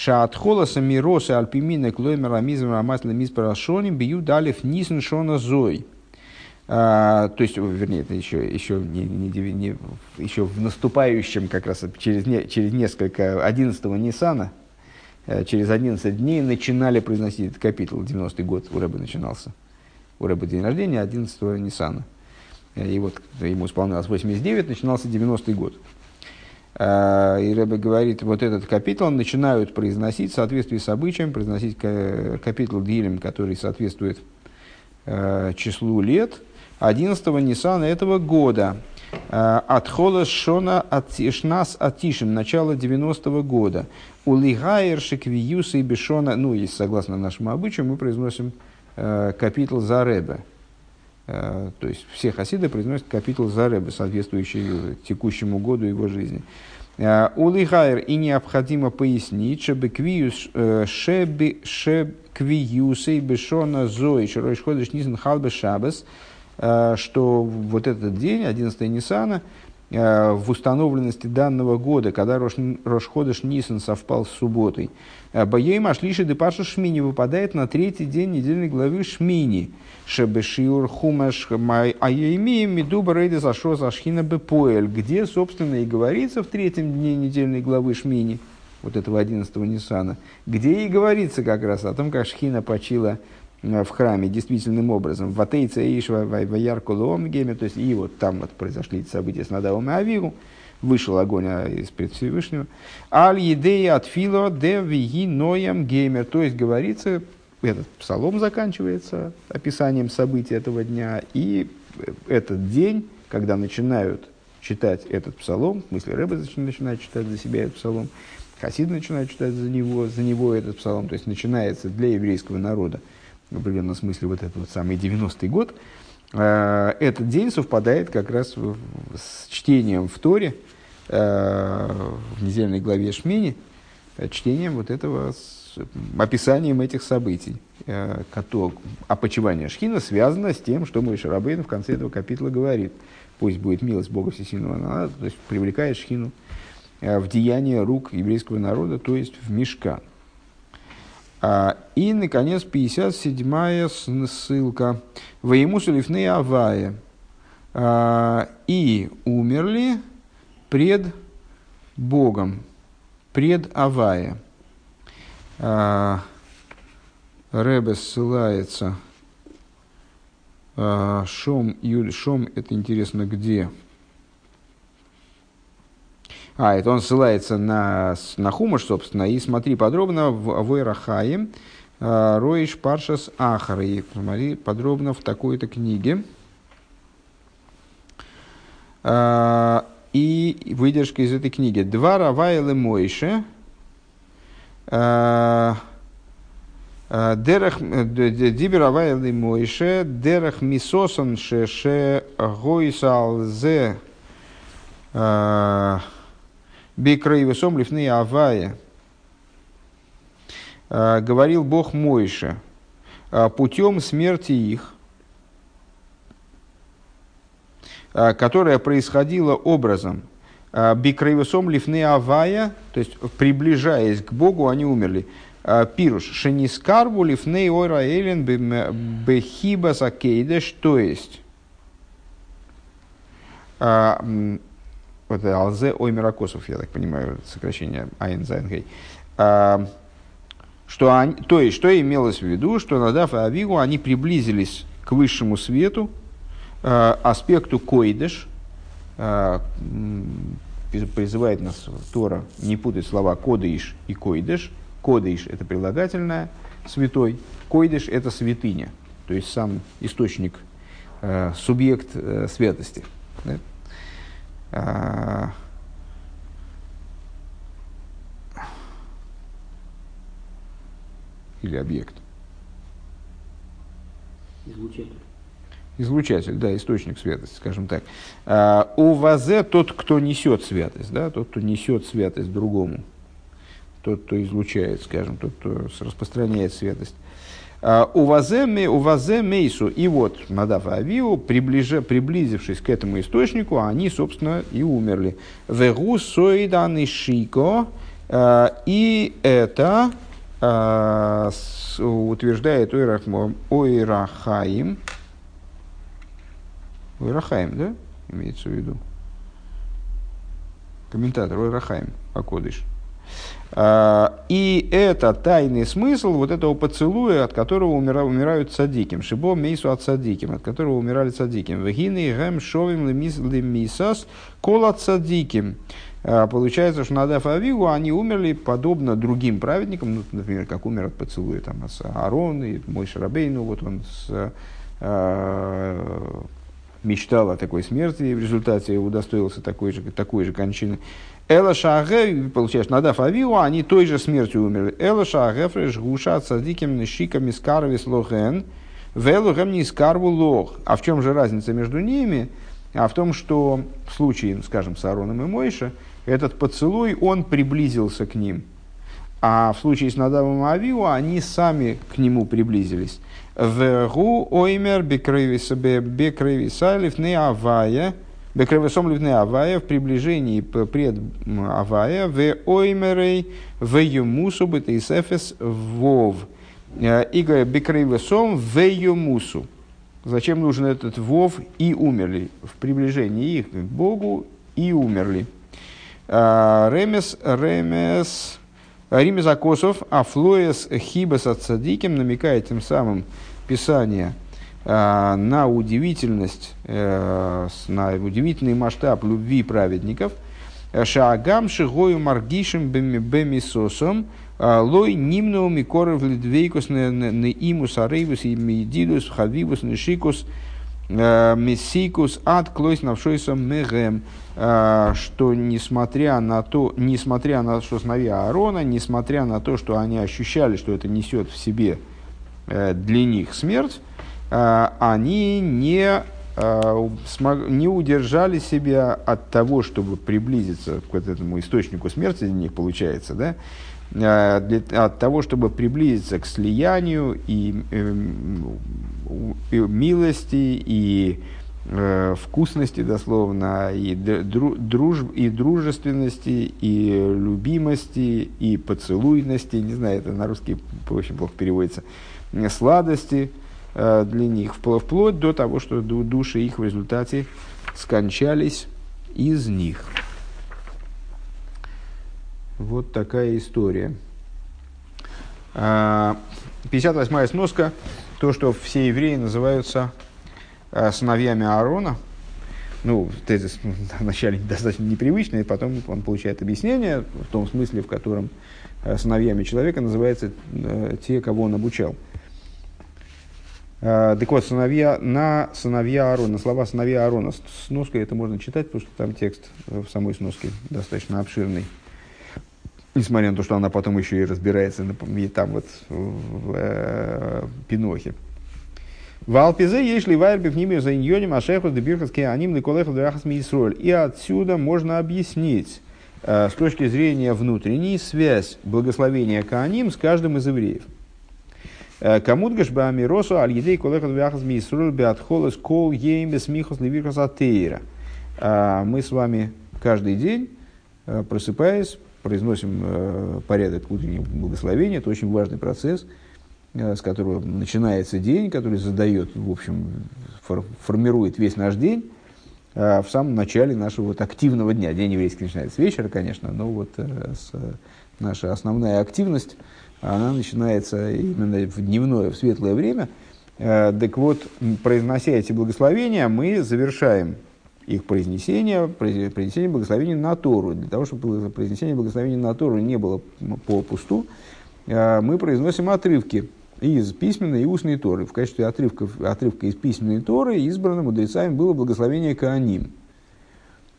Шаатхола самироса альпимина клоймера мизмера масла мизпарашоним бию далев нисен шона зой. А, то есть, вернее, это еще, еще, не, не, не, еще в наступающем, как раз через, не, через несколько, 11-го Ниссана, э, через 11 дней начинали произносить этот капитул, 90-й год у Рэба начинался. У Рэба день рождения 11-го Ниссана. Э, и вот ему исполнялось 89, начинался 90-й год. А, и Рэбе говорит, вот этот капитул начинают произносить в соответствии с обычаем, произносить капитул Дилем, который соответствует э, числу лет – 11-го Ниссана этого года. Э, от Хола Шона Шнас Атишин, начало 90-го года. У Лигайер Шеквиюса и Бешона, ну, и согласно нашему обычаю, мы произносим капитул за Ребе. Э, то есть все хасиды произносят капитул за Ребе, соответствующий текущему году его жизни. Э, у Лигайер и необходимо пояснить, чтобы квиюс шеби шебквиюса и Бешона Зои, Широиш Ходыш Низен Халбе Шабас, Э, что вот этот день, 11 Ниссана, э, в установленности данного года, когда Рошходыш Нисан совпал с субботой, Боей Машлиши Депаша Шмини выпадает на третий день недельной главы Шмини. Шебешиур Хумаш Айеми Медуба Рейдес Ашос Ашхина Бепоэль, где, собственно, и говорится в третьем дне недельной главы Шмини, вот этого 11 Ниссана, где и говорится как раз о том, как Шхина почила Э, в храме действительным образом. В Атейце Ишва Ваярку Ломгеме, то есть и вот там вот произошли события с Надавом и Авигу, вышел огонь а, из-пред Всевышнего. Аль едея от фило де виги ноям геймер, то есть говорится, этот псалом заканчивается описанием событий этого дня, и этот день, когда начинают читать этот псалом, в смысле Рэбе начинает читать за себя этот псалом, Хасид начинает читать за него, за него этот псалом, то есть начинается для еврейского народа в определенном смысле вот этот вот самый 90-й год, э, этот день совпадает как раз с чтением в Торе, в недельной главе Шмини, э, чтением вот этого описанием этих событий. Э, кото- опочивание Шхина связано с тем, что Мой Шарабейн в конце этого капитала говорит. Пусть будет милость Бога Всесильного, она, то есть привлекает Шхину э, в деяние рук еврейского народа, то есть в мешкан. А, И, наконец, 57-я с- ссылка. «Воемусу лифней авая». А, И умерли пред Богом, пред Авая. А, Ребе ссылается. а, Шом, Юль, Шом, это интересно где? А, это он ссылается на, на Хумаш, собственно, и смотри подробно в Войрахае, Роиш Паршас Ахар, и смотри подробно в такой-то книге. А, И выдержка из этой книги. Два Равайлы Мойше, а, а, Дерах э, д- д- Дибер Равайлы Мойше, Дерах Мисосан Шеше а, Бекраевесом Лифны Авая. Говорил Бог Мойше, путем смерти их, а, которая происходила образом а, Бикрейвесом лифны авая, то есть приближаясь к Богу, они умерли. А, Пируш, шенискарву лифней ойра элен бехиба сакейдеш, то есть вот алзе оймеракосов, я так понимаю, сокращение айн зайнгей. А, Что они, то есть, что имелось в виду, что Надав и Авигу, они приблизились к высшему свету, э, аспекту койдыш, э, призывает нас Тора не путать слова кодыш и койдыш. Кодыш – это прилагательное, святой. Койдыш – это святыня, то есть сам источник, э, субъект э, святости. А, Или объект. Излучатель. Излучатель, да, источник святости, скажем так. А, у вазе тот, кто несет святость, да, тот, кто несет святость другому, тот, кто излучает, скажем, тот, кто распространяет святость. А, у вазе, у вазе мейсу, и вот Надав и Авиу, приближа, приблизившись к этому источнику, они, собственно, и умерли. Вегу соидан шико, а, и это утверждает Ойрах- Ойрахаим, Ойрахаим, да, имеется в виду? Комментатор Ойрахаим, Акодыш. А, И это тайный смысл вот этого поцелуя, от которого умира- умирают садиким. Шибо мейсу от садиким, от которого умирали садиким. Вегины гэм шовим лемис- лемисас кол от садиким. А, Получается, что Надав Авигу, они умерли подобно другим праведникам, ну, например, как умер от поцелуя там, Аарон и мой Шарабейну, вот он с, а, мечтал о такой смерти, и в результате удостоился такой же, такой же кончины. Эла Шаге, получается, Надав Авиу, они той же смертью умерли. Эла Шаге, фреш гуша, цадиким, шиками, скарвис лохен, велухем не скарву лох. А в чем же разница между ними? А в том, что в случае, скажем, с Аароном и Мойше, этот поцелуй, он приблизился к ним. А в случае с Надавом и Авиу, они сами к нему приблизились. Вегу оймер бекрейвисалев не авая, бекрейвисом ливне авая в приближении пред авая, в оймерей в юмусу бетейсефес вов. Э, И говорят, бекрейвисом в юмусу. Зачем нужен этот вов и умерли? В приближении их к Богу и умерли. А, Ремес, ремес, Римес Акосов, Афлоес Хибас от Садиким намекает тем самым Писание а, на удивительность, э, на удивительный масштаб любви праведников. Шаагам шигою маргишем бемисосом лой нимнау микоров не имус арейвус и мидидус хавивус нешикус э, мессикус ад клойс навшойсом мегем, что несмотря на то, несмотря на что сыновья Аарона, несмотря на то, что они ощущали, что это несет в себе э, для них смерть, э, они не, э, не удержали себя от того, чтобы приблизиться к вот этому источнику смерти для них, получается, да, э, для, от того, чтобы приблизиться к слиянию и э, и милости, и э, вкусности, дословно, и, дру, друж, и дружественности, и любимости, и поцелуйности, не знаю, это на русский очень плохо переводится, сладости э, для них, вплоть до того, что души их в результате скончались из них. Вот такая история. 58-я сноска. То, что все евреи называются а, сыновьями Аарона. Ну, тезис вначале достаточно непривычный, потом он получает объяснение в том смысле, в котором а, сыновьями человека называются а, те, кого он обучал. Так вот, сыновья, на сыновья Аарона, слова сыновья Аарона, сноской это можно читать, потому что там текст в самой сноске достаточно обширный. Несмотря на то, что она потом еще и разбирается и там вот в э, Пинохе. В Алпизе есть ли вайрбив ними за иньоним ашехус дебирхаски аним ликолеху драхас мисроль. И отсюда можно объяснить э, с точки зрения внутренней связь благословения Кааним с каждым из евреев. Э, Камудгаш баамиросу аль едей колеху драхас мисроль беатхолес кол ейм бесмихус ливирхас атеира. Э, мы с вами каждый день, просыпаясь, произносим порядок утреннего благословения. Это очень важный процесс, с которого начинается день, который задает, в общем, фор, формирует весь наш день э, в самом начале нашего вот активного дня. День еврейский начинается с вечера, конечно, но вот э, с, наша основная активность, она начинается именно в дневное, в светлое время. Э, так вот, произнося эти благословения, мы завершаем их произнесение, произнесение благословения на Тору. Для того, чтобы произнесение благословения на Тору не было по пусту, а, мы произносим отрывки из письменной и устной Торы. В качестве отрывков, отрывка из письменной Торы избранным мудрецами было благословение Кааним.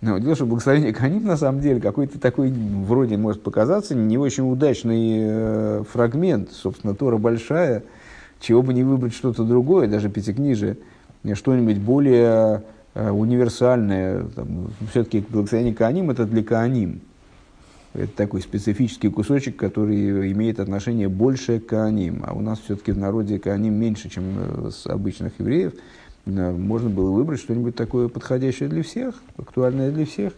Но дело, что благословение Кааним на самом деле какой-то такой, вроде может показаться, не очень удачный э, фрагмент. Собственно, Тора большая, чего бы не выбрать что-то другое, даже пятикнижие, что-нибудь более Э, универсальное, все-таки благословение Кааним это для Кааним. Это такой специфический кусочек, который имеет отношение больше к Кааним. А у нас все-таки в народе Кааним меньше, чем э, с обычных евреев. Э, можно было выбрать что-нибудь такое подходящее для всех, актуальное для всех.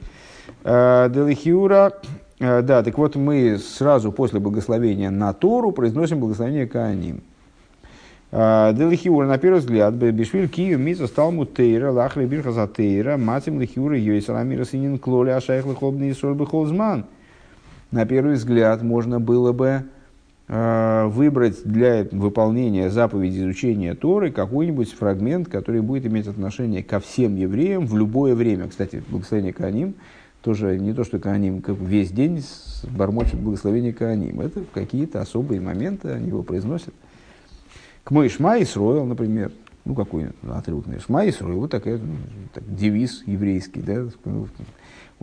Делихиура, да, так вот мы сразу после благословения на Тору произносим благословение Кааним. Делихиура, на первый взгляд, Бешвиль Киев Миза стал мутейра, лахли бирха за тейра, матим лихиура йойсаламира синин клоли ашайх лихобный и соль холзман. На первый взгляд можно было бы выбрать для выполнения заповеди изучения Торы какой-нибудь фрагмент, который будет иметь отношение ко всем евреям в любое время. Кстати, благословение Кааним тоже не то, что Кааним как весь день бормочет благословение Кааним. Это какие-то особые моменты, они его произносят. К мой Шма Исроил, например, ну какой отрывок, Шма Исроил, вот такая, ну, так, девиз еврейский, да,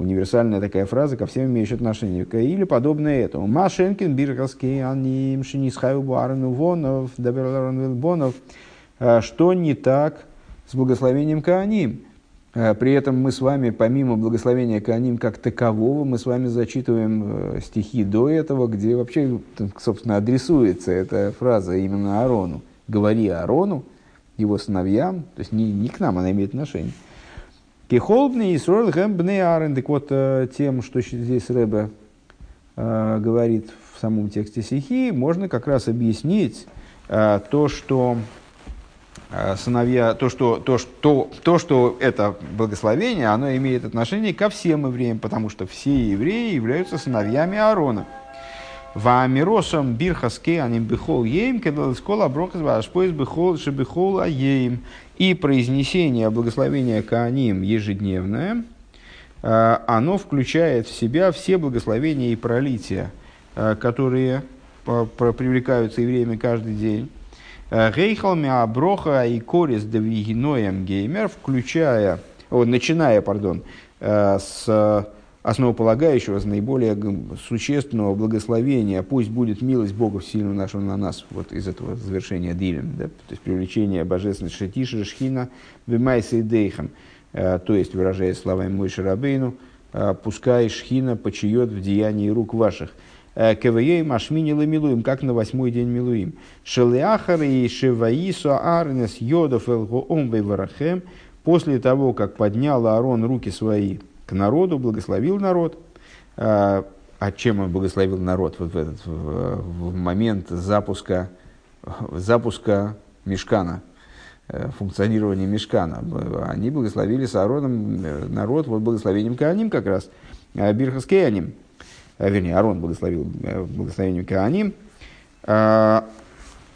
универсальная такая фраза, ко всем имеющая отношение. Или подобное этому. Машенкин, Бирковский, Аним, Шинисхаю, Буарну, Вонов, Даберларон, Бонов. А что не так с благословением Кааним? А при этом мы с вами, помимо благословения Кааним как такового, мы с вами зачитываем э, стихи до этого, где вообще, собственно, адресуется эта фраза именно Аарону говори Аарону, его сыновьям, то есть не, не к нам она имеет отношение. Кихолбный Исруэл Гэмбне Аарон, так вот, э, тем, что здесь Рэбе э, говорит в самом тексте стихи, можно как раз объяснить э, то, что сыновья, то что, то, что, то, что это благословение, оно имеет отношение ко всем евреям, потому что все евреи являются сыновьями Аарона. Ваамиросом бирхаске аним бихол ейм, когда скола брохас вашпоис бихол шебихол аейм. И произнесение благословения Кааним ежедневное, а, оно включает в себя все благословения и пролития, а, которые привлекаются евреями каждый день. Гейхалми Аброха и Корис Девигиноем Геймер, включая, о, начиная, пардон, с основополагающего, наиболее существенного благословения, пусть будет милость Бога сильно нашего на нас, вот из этого завершения Дилем, да, то есть привлечение божественной Шетиши, Шхина, Вимайса и Дейхам, э, то есть, выражая словами Мой Шарабейну, э, пускай Шхина почиет в деянии рук ваших. КВЕ Машмини Ламилуим, как на восьмой день Милуим. Шелеахар и Шеваису Арнес Йодов Элгоом Варахем, после того, как поднял Аарон руки свои к народу, благословил народ, а чем он благословил народ вот в, этот, в, в момент запуска, запуска Мешкана, функционирования Мешкана. Они благословили с Аароном народ вот благословением Кааним как раз, Бирхас Кеаним, вернее, Аарон благословил благословением Кааним.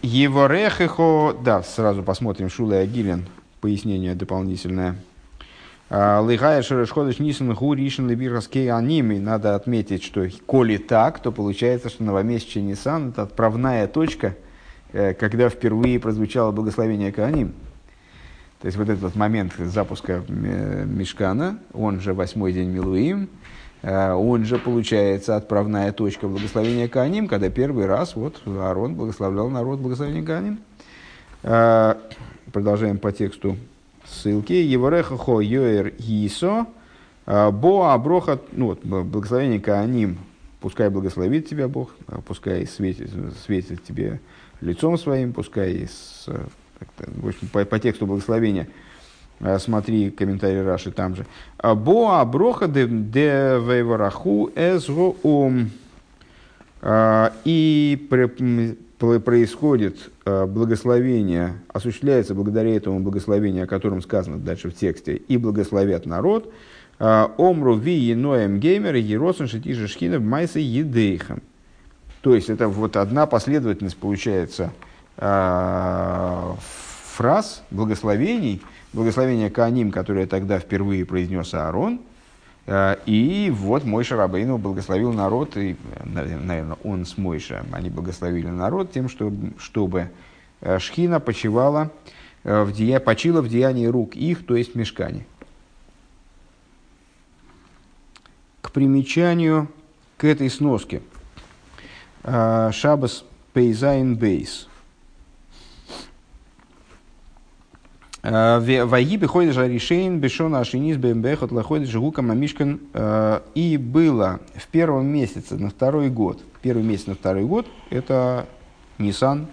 Еворехехо, да, сразу посмотрим Шула Агилин, пояснение дополнительное. Лыгая Шерешходыш Нисан Гу Ришин Либирхаскей Анимы. Надо отметить, что коли так, то получается, что новомесячный Нисан – это отправная точка, когда впервые прозвучало благословение Кааним. То есть вот этот момент запуска Мешкана, он же восьмой день Милуим, он же получается отправная точка благословения Кааним, когда первый раз вот Аарон благословлял народ благословением Кааним. Продолжаем по тексту ссылки. Евореха хо йоэр гисо, бо аброха, ну вот, благословение Кааним, пускай благословит тебя Бог, пускай светит, светит тебе лицом своим, пускай с, в общем, по, по тексту благословения, смотри комментарий Раши там же. Бо аброха де, де вейвараху эзго ом. И происходит э, благословение, осуществляется благодаря этому благословению, о котором сказано дальше в тексте, и благословят народ, э, омру ви ноем геймер еросен шитижи шхина майса едейхам. То есть это вот одна последовательность получается э, фраз благословений, благословение Кааним, которое тогда впервые произнес Аарон – и вот мой Шарабейну благословил народ, и, наверное, он с Мойша, они благословили народ тем, что, чтобы э, Шхина почивала э, в дея, почила в деянии рук их, то есть в мешкане. К примечанию к этой сноске. Шабас Пейзайн Бейс – Ваги приходит же решейн бешона ашинис бэмбэхот лаходит жигука мамишкан. Э, и было в первом месяце на второй год, первый месяц на второй год, это Нисан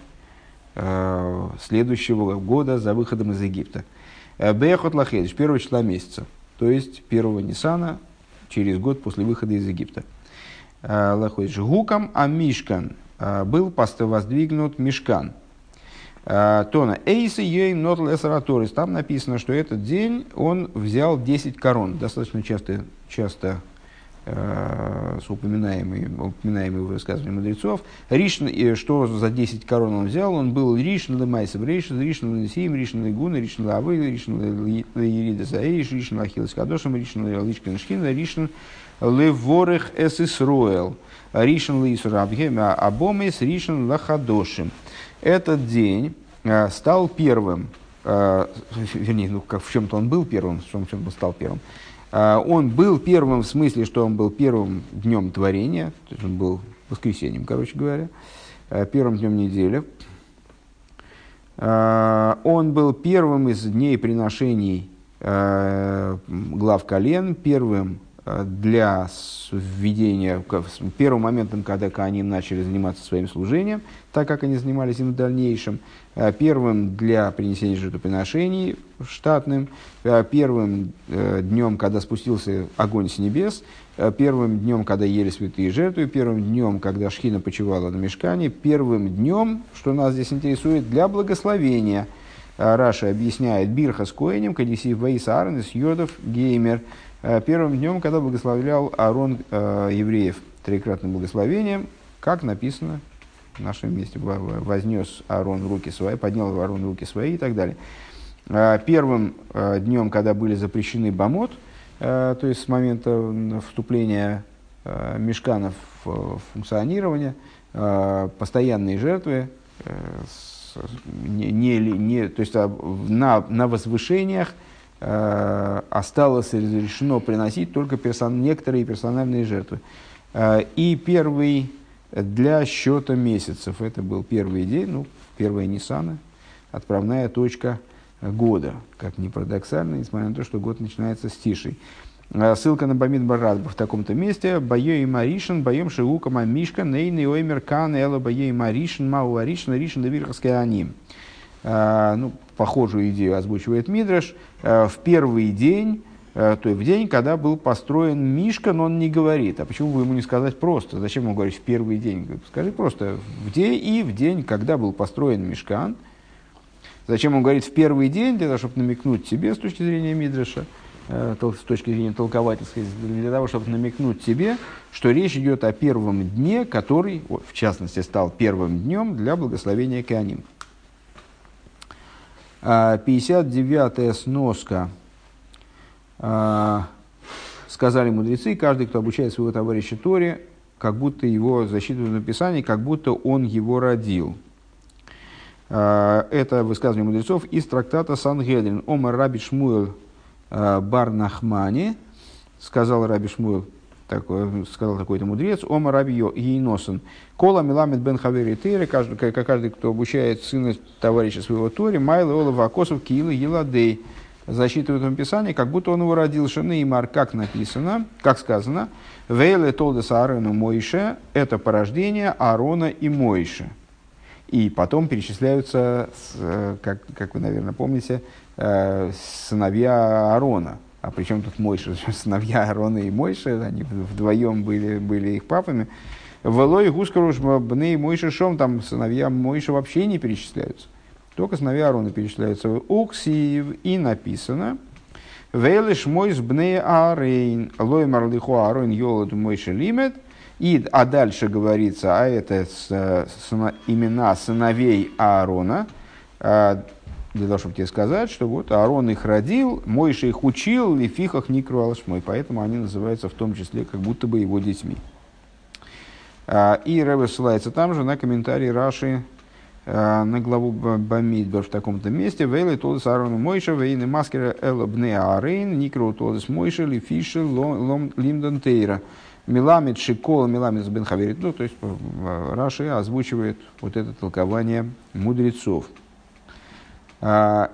э, следующего года за выходом из Египта. Э, Бэхот лахедиш, первого числа месяца, то есть первого Нисана через год после выхода из Египта. Лаходиш гукам, а Мишкан был воздвигнут Мишкан – Э, Тона Эйса Йейм Нот Лесараторис. Там написано, что этот день он взял 10 корон. Достаточно часто, часто э, с упоминаемые, упоминаемые высказывания мудрецов. ראשון, что за 10 корон он взял? Он был ראשון למעשה בראשית, ראשון, ראשון לנשיאים, ראשון לכהונה, ראשון לעבודה, ראשון לירידת האש, ראשון לאכילת קדשים, ראשון לשיכון שכינה, ראשון לברך את ישראל, ראשון לאיסור הבמה, הבמות, ראשון לחדשים. Этот день э, стал первым, э, вернее, ну, как в чем-то он был первым, в чем-то он стал первым. Э, он был первым в смысле, что он был первым днем творения, то есть он был воскресеньем, короче говоря, первым днем недели. Он был первым из дней приношений глав колен, первым для введения, первым моментом, когда они начали заниматься своим служением, так как они занимались им в дальнейшем, э, первым для принесения жертвоприношений штатным, э, первым э, днем, когда спустился огонь с небес, первым днем, когда ели святые жертвы, первым днем, когда Шхина почивала на мешкане, первым днем, что нас здесь интересует, для благословения. Раша объясняет Бирха с Коэнем, Кадисив Ваис Арнес, Йодов, Геймер – Э, первым днем, когда благословлял Аарон э, евреев трикратным благословением, как написано в нашем месте, вознес Аарон руки свои, поднял Аарон руки свои и так далее. Э, первым э, днем, когда были запрещены бомот, э, то есть с момента вступления э, мешканов в функционирование, э, постоянные жертвы, э, с, не, не, не, то есть на, на возвышениях, Э, осталось разрешено приносить только персон, некоторые персональные жертвы. Э, и первый для счета месяцев, это был первый день, ну, первая Ниссана, отправная точка года, как ни парадоксально, несмотря на то, что год начинается с тишей. Э, Ссылка на Бамид Барад в таком-то месте. Бое и Маришин, боем Шиука Мамишка, Нейный Оймер Кан, Эла Бое и Маришин, Мау Аришин, Аришин Давирховская Аним. Э, Ну, похожую идею озвучивает Мидраш. Э, В первый день, э, то есть в день, когда был построен Мишка, но он не говорит. А почему бы ему не сказать просто? Зачем ему говорить в первый день? Скажи просто в день и в день, когда был построен Мишкан. Зачем он говорит в первый день, для того, чтобы намекнуть тебе с точки зрения Мидраша, с точки зрения толковательской, для того, чтобы намекнуть тебе, что речь идет о первом дне, который, в частности, стал первым днем для благословения Кааним. 59-я сноска. А, Сказали мудрецы, каждый, кто обучает своего товарища Торе, как будто его засчитывают в написании, как будто он его родил. А, Это высказывание мудрецов из трактата Сангедрин. Омар Раби Шмуэл а, Бар Нахмани, сказал Раби Шмуэл, такой, сказал такой-то мудрец, Омар Раби Йо- Ейносен. Кола Миламед Бен Хавери Тейре, каждый, каждый, кто обучает сына товарища своего Тори, Майла Ола Вакосов Киила Еладей. Засчитывают в Писании, как будто он его родил Шанеймар, как написано, как сказано, Вейле Толдес Аарону Мойше, это порождение Аарона и Мойше. И потом перечисляются, э, как, как вы, наверное, помните, э, сыновья Аарона. А причем тут Мойша, сыновья Аарона и Мойша, они вдвоем были, были их папами. Велой Гускаруш Бней Мойша Шом, там сыновья Мойша вообще не перечисляются. Только сыновья Аарона перечисляются. Уксив и написано. Вейлиш мой с бней Аарейн, лой марлиху Аарон йолод Мойша лимет. И, а дальше говорится, а это с, сына- имена сыновей Аарона, а, для того, чтобы тебе сказать, что вот Аарон их родил, Мойша их учил, и фихах не мой, поэтому они называются в том числе как будто бы его детьми. А, И Рэбе ссылается там же на комментарий Раши а, на главу Ба- Бамидбар в таком-то месте. Вейлы толдес Аарону Мойша, вейны маскера эла бне Аарейн, никро толдес Мойша, лифиши лом лимдон тейра. Миламид шикол, миламид бен хаверит. Ну, то есть э, Раши озвучивает вот это толкование мудрецов. А,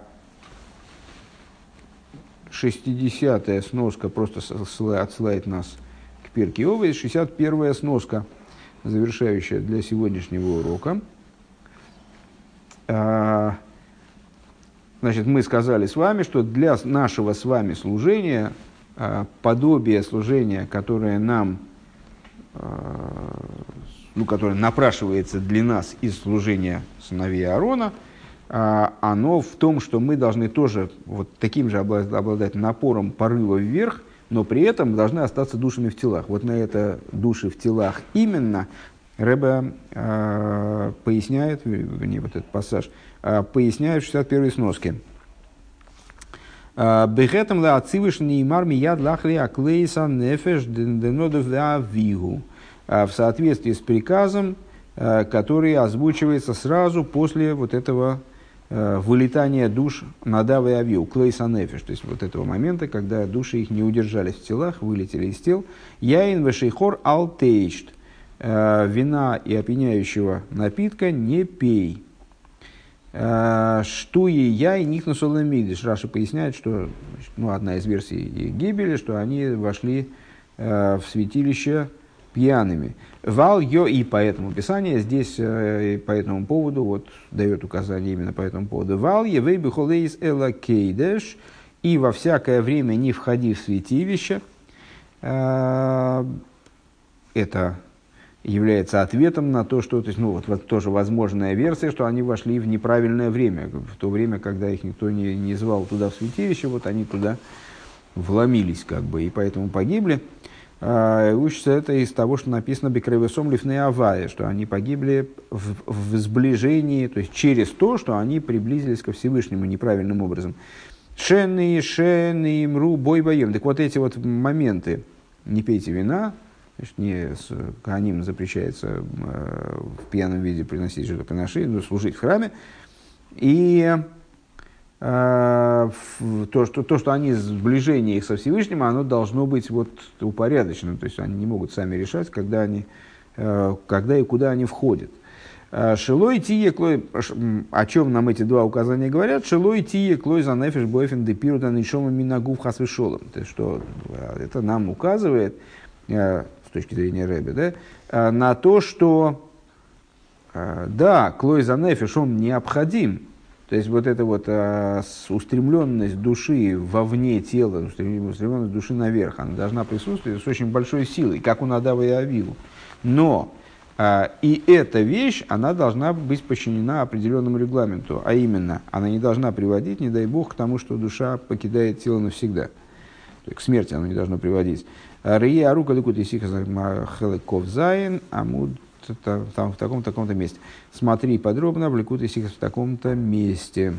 60-я сноска просто отсылает нас к Перке Овы. 61-я сноска, завершающая для сегодняшнего урока. А, Значит, мы сказали с вами, что для нашего с вами служения, а, подобие служения, которое нам, а, ну, которое напрашивается для нас из служения сыновей Аарона, а, оно в том, что мы должны тоже вот таким же обла- обладать напором порыва вверх, но при этом должны остаться душами в телах. Вот на это души в телах именно Рэбе э, поясняет, вернее, вот этот пассаж, э, поясняет в 61 сноске. Бехетам ла ацивыш неймар мияд лахли аклейса нефеш денодов вигу. В соответствии с приказом, который озвучивается сразу после вот этого вылетания душ надавы авью, клейса нефеш, то есть вот этого момента, когда души их не удержались в телах, вылетели из тел. Яин вешейхор алтейшт. Э, Вина и опьяняющего напитка не пей. Э, Что и я и них на Соломидиш. Раша поясняет, что ну, одна из версий Гибели, что они вошли э, в святилище пьяными. Вал йо и по этому писанию здесь э, по этому поводу вот дает указание именно по этому поводу. Вал евей бихолейс эла кейдеш и во всякое время не входи в святилище. Э, Это является ответом на то, что, то есть, ну, вот, вот тоже возможная версия, что они вошли в неправильное время, в то время, когда их никто не, не звал туда в святилище, вот они туда вломились, как бы, и поэтому погибли. А, учится это из того, что написано Бекревесом Лифне Авая, что они погибли в, в сближении, то есть через то, что они приблизились ко Всевышнему неправильным образом. Шенны, шенны, мру, бой боем. Так вот эти вот моменты, не пейте вина, Значит, не с Кааним запрещается э, в пьяном виде приносить жертвоприношение, но служить в храме. И то, что, то, что они сближение их со Всевышним, оно должно быть вот упорядочено. То есть они не могут сами решать, когда, они, э, когда и куда они входят. Э, Шилой тие клой, о чем нам эти два указания говорят? Шилой тие клой за нефиш бойфен де пирута нишома минагув хасвешолом. То есть, что э, это нам указывает, э, с точки зрения Рэбе, да, э, на то, что э, да, клой за нефиш, он необходим. То есть вот эта вот э, устремленность души вовне тела, устрем- устремленность души наверх, она должна присутствовать с очень большой силой, как у Надава и Авилу. Но а, и эта вещь, она должна быть подчинена определенному регламенту, а именно, она не должна приводить, не дай бог, к тому, что душа покидает тело навсегда. То есть к смерти она не должна приводить. Рия Арука Ликут Исиха Хелеков Зайн, Амуд там, в таком-то таком месте. Смотри подробно Ликут Исиха в таком-то месте.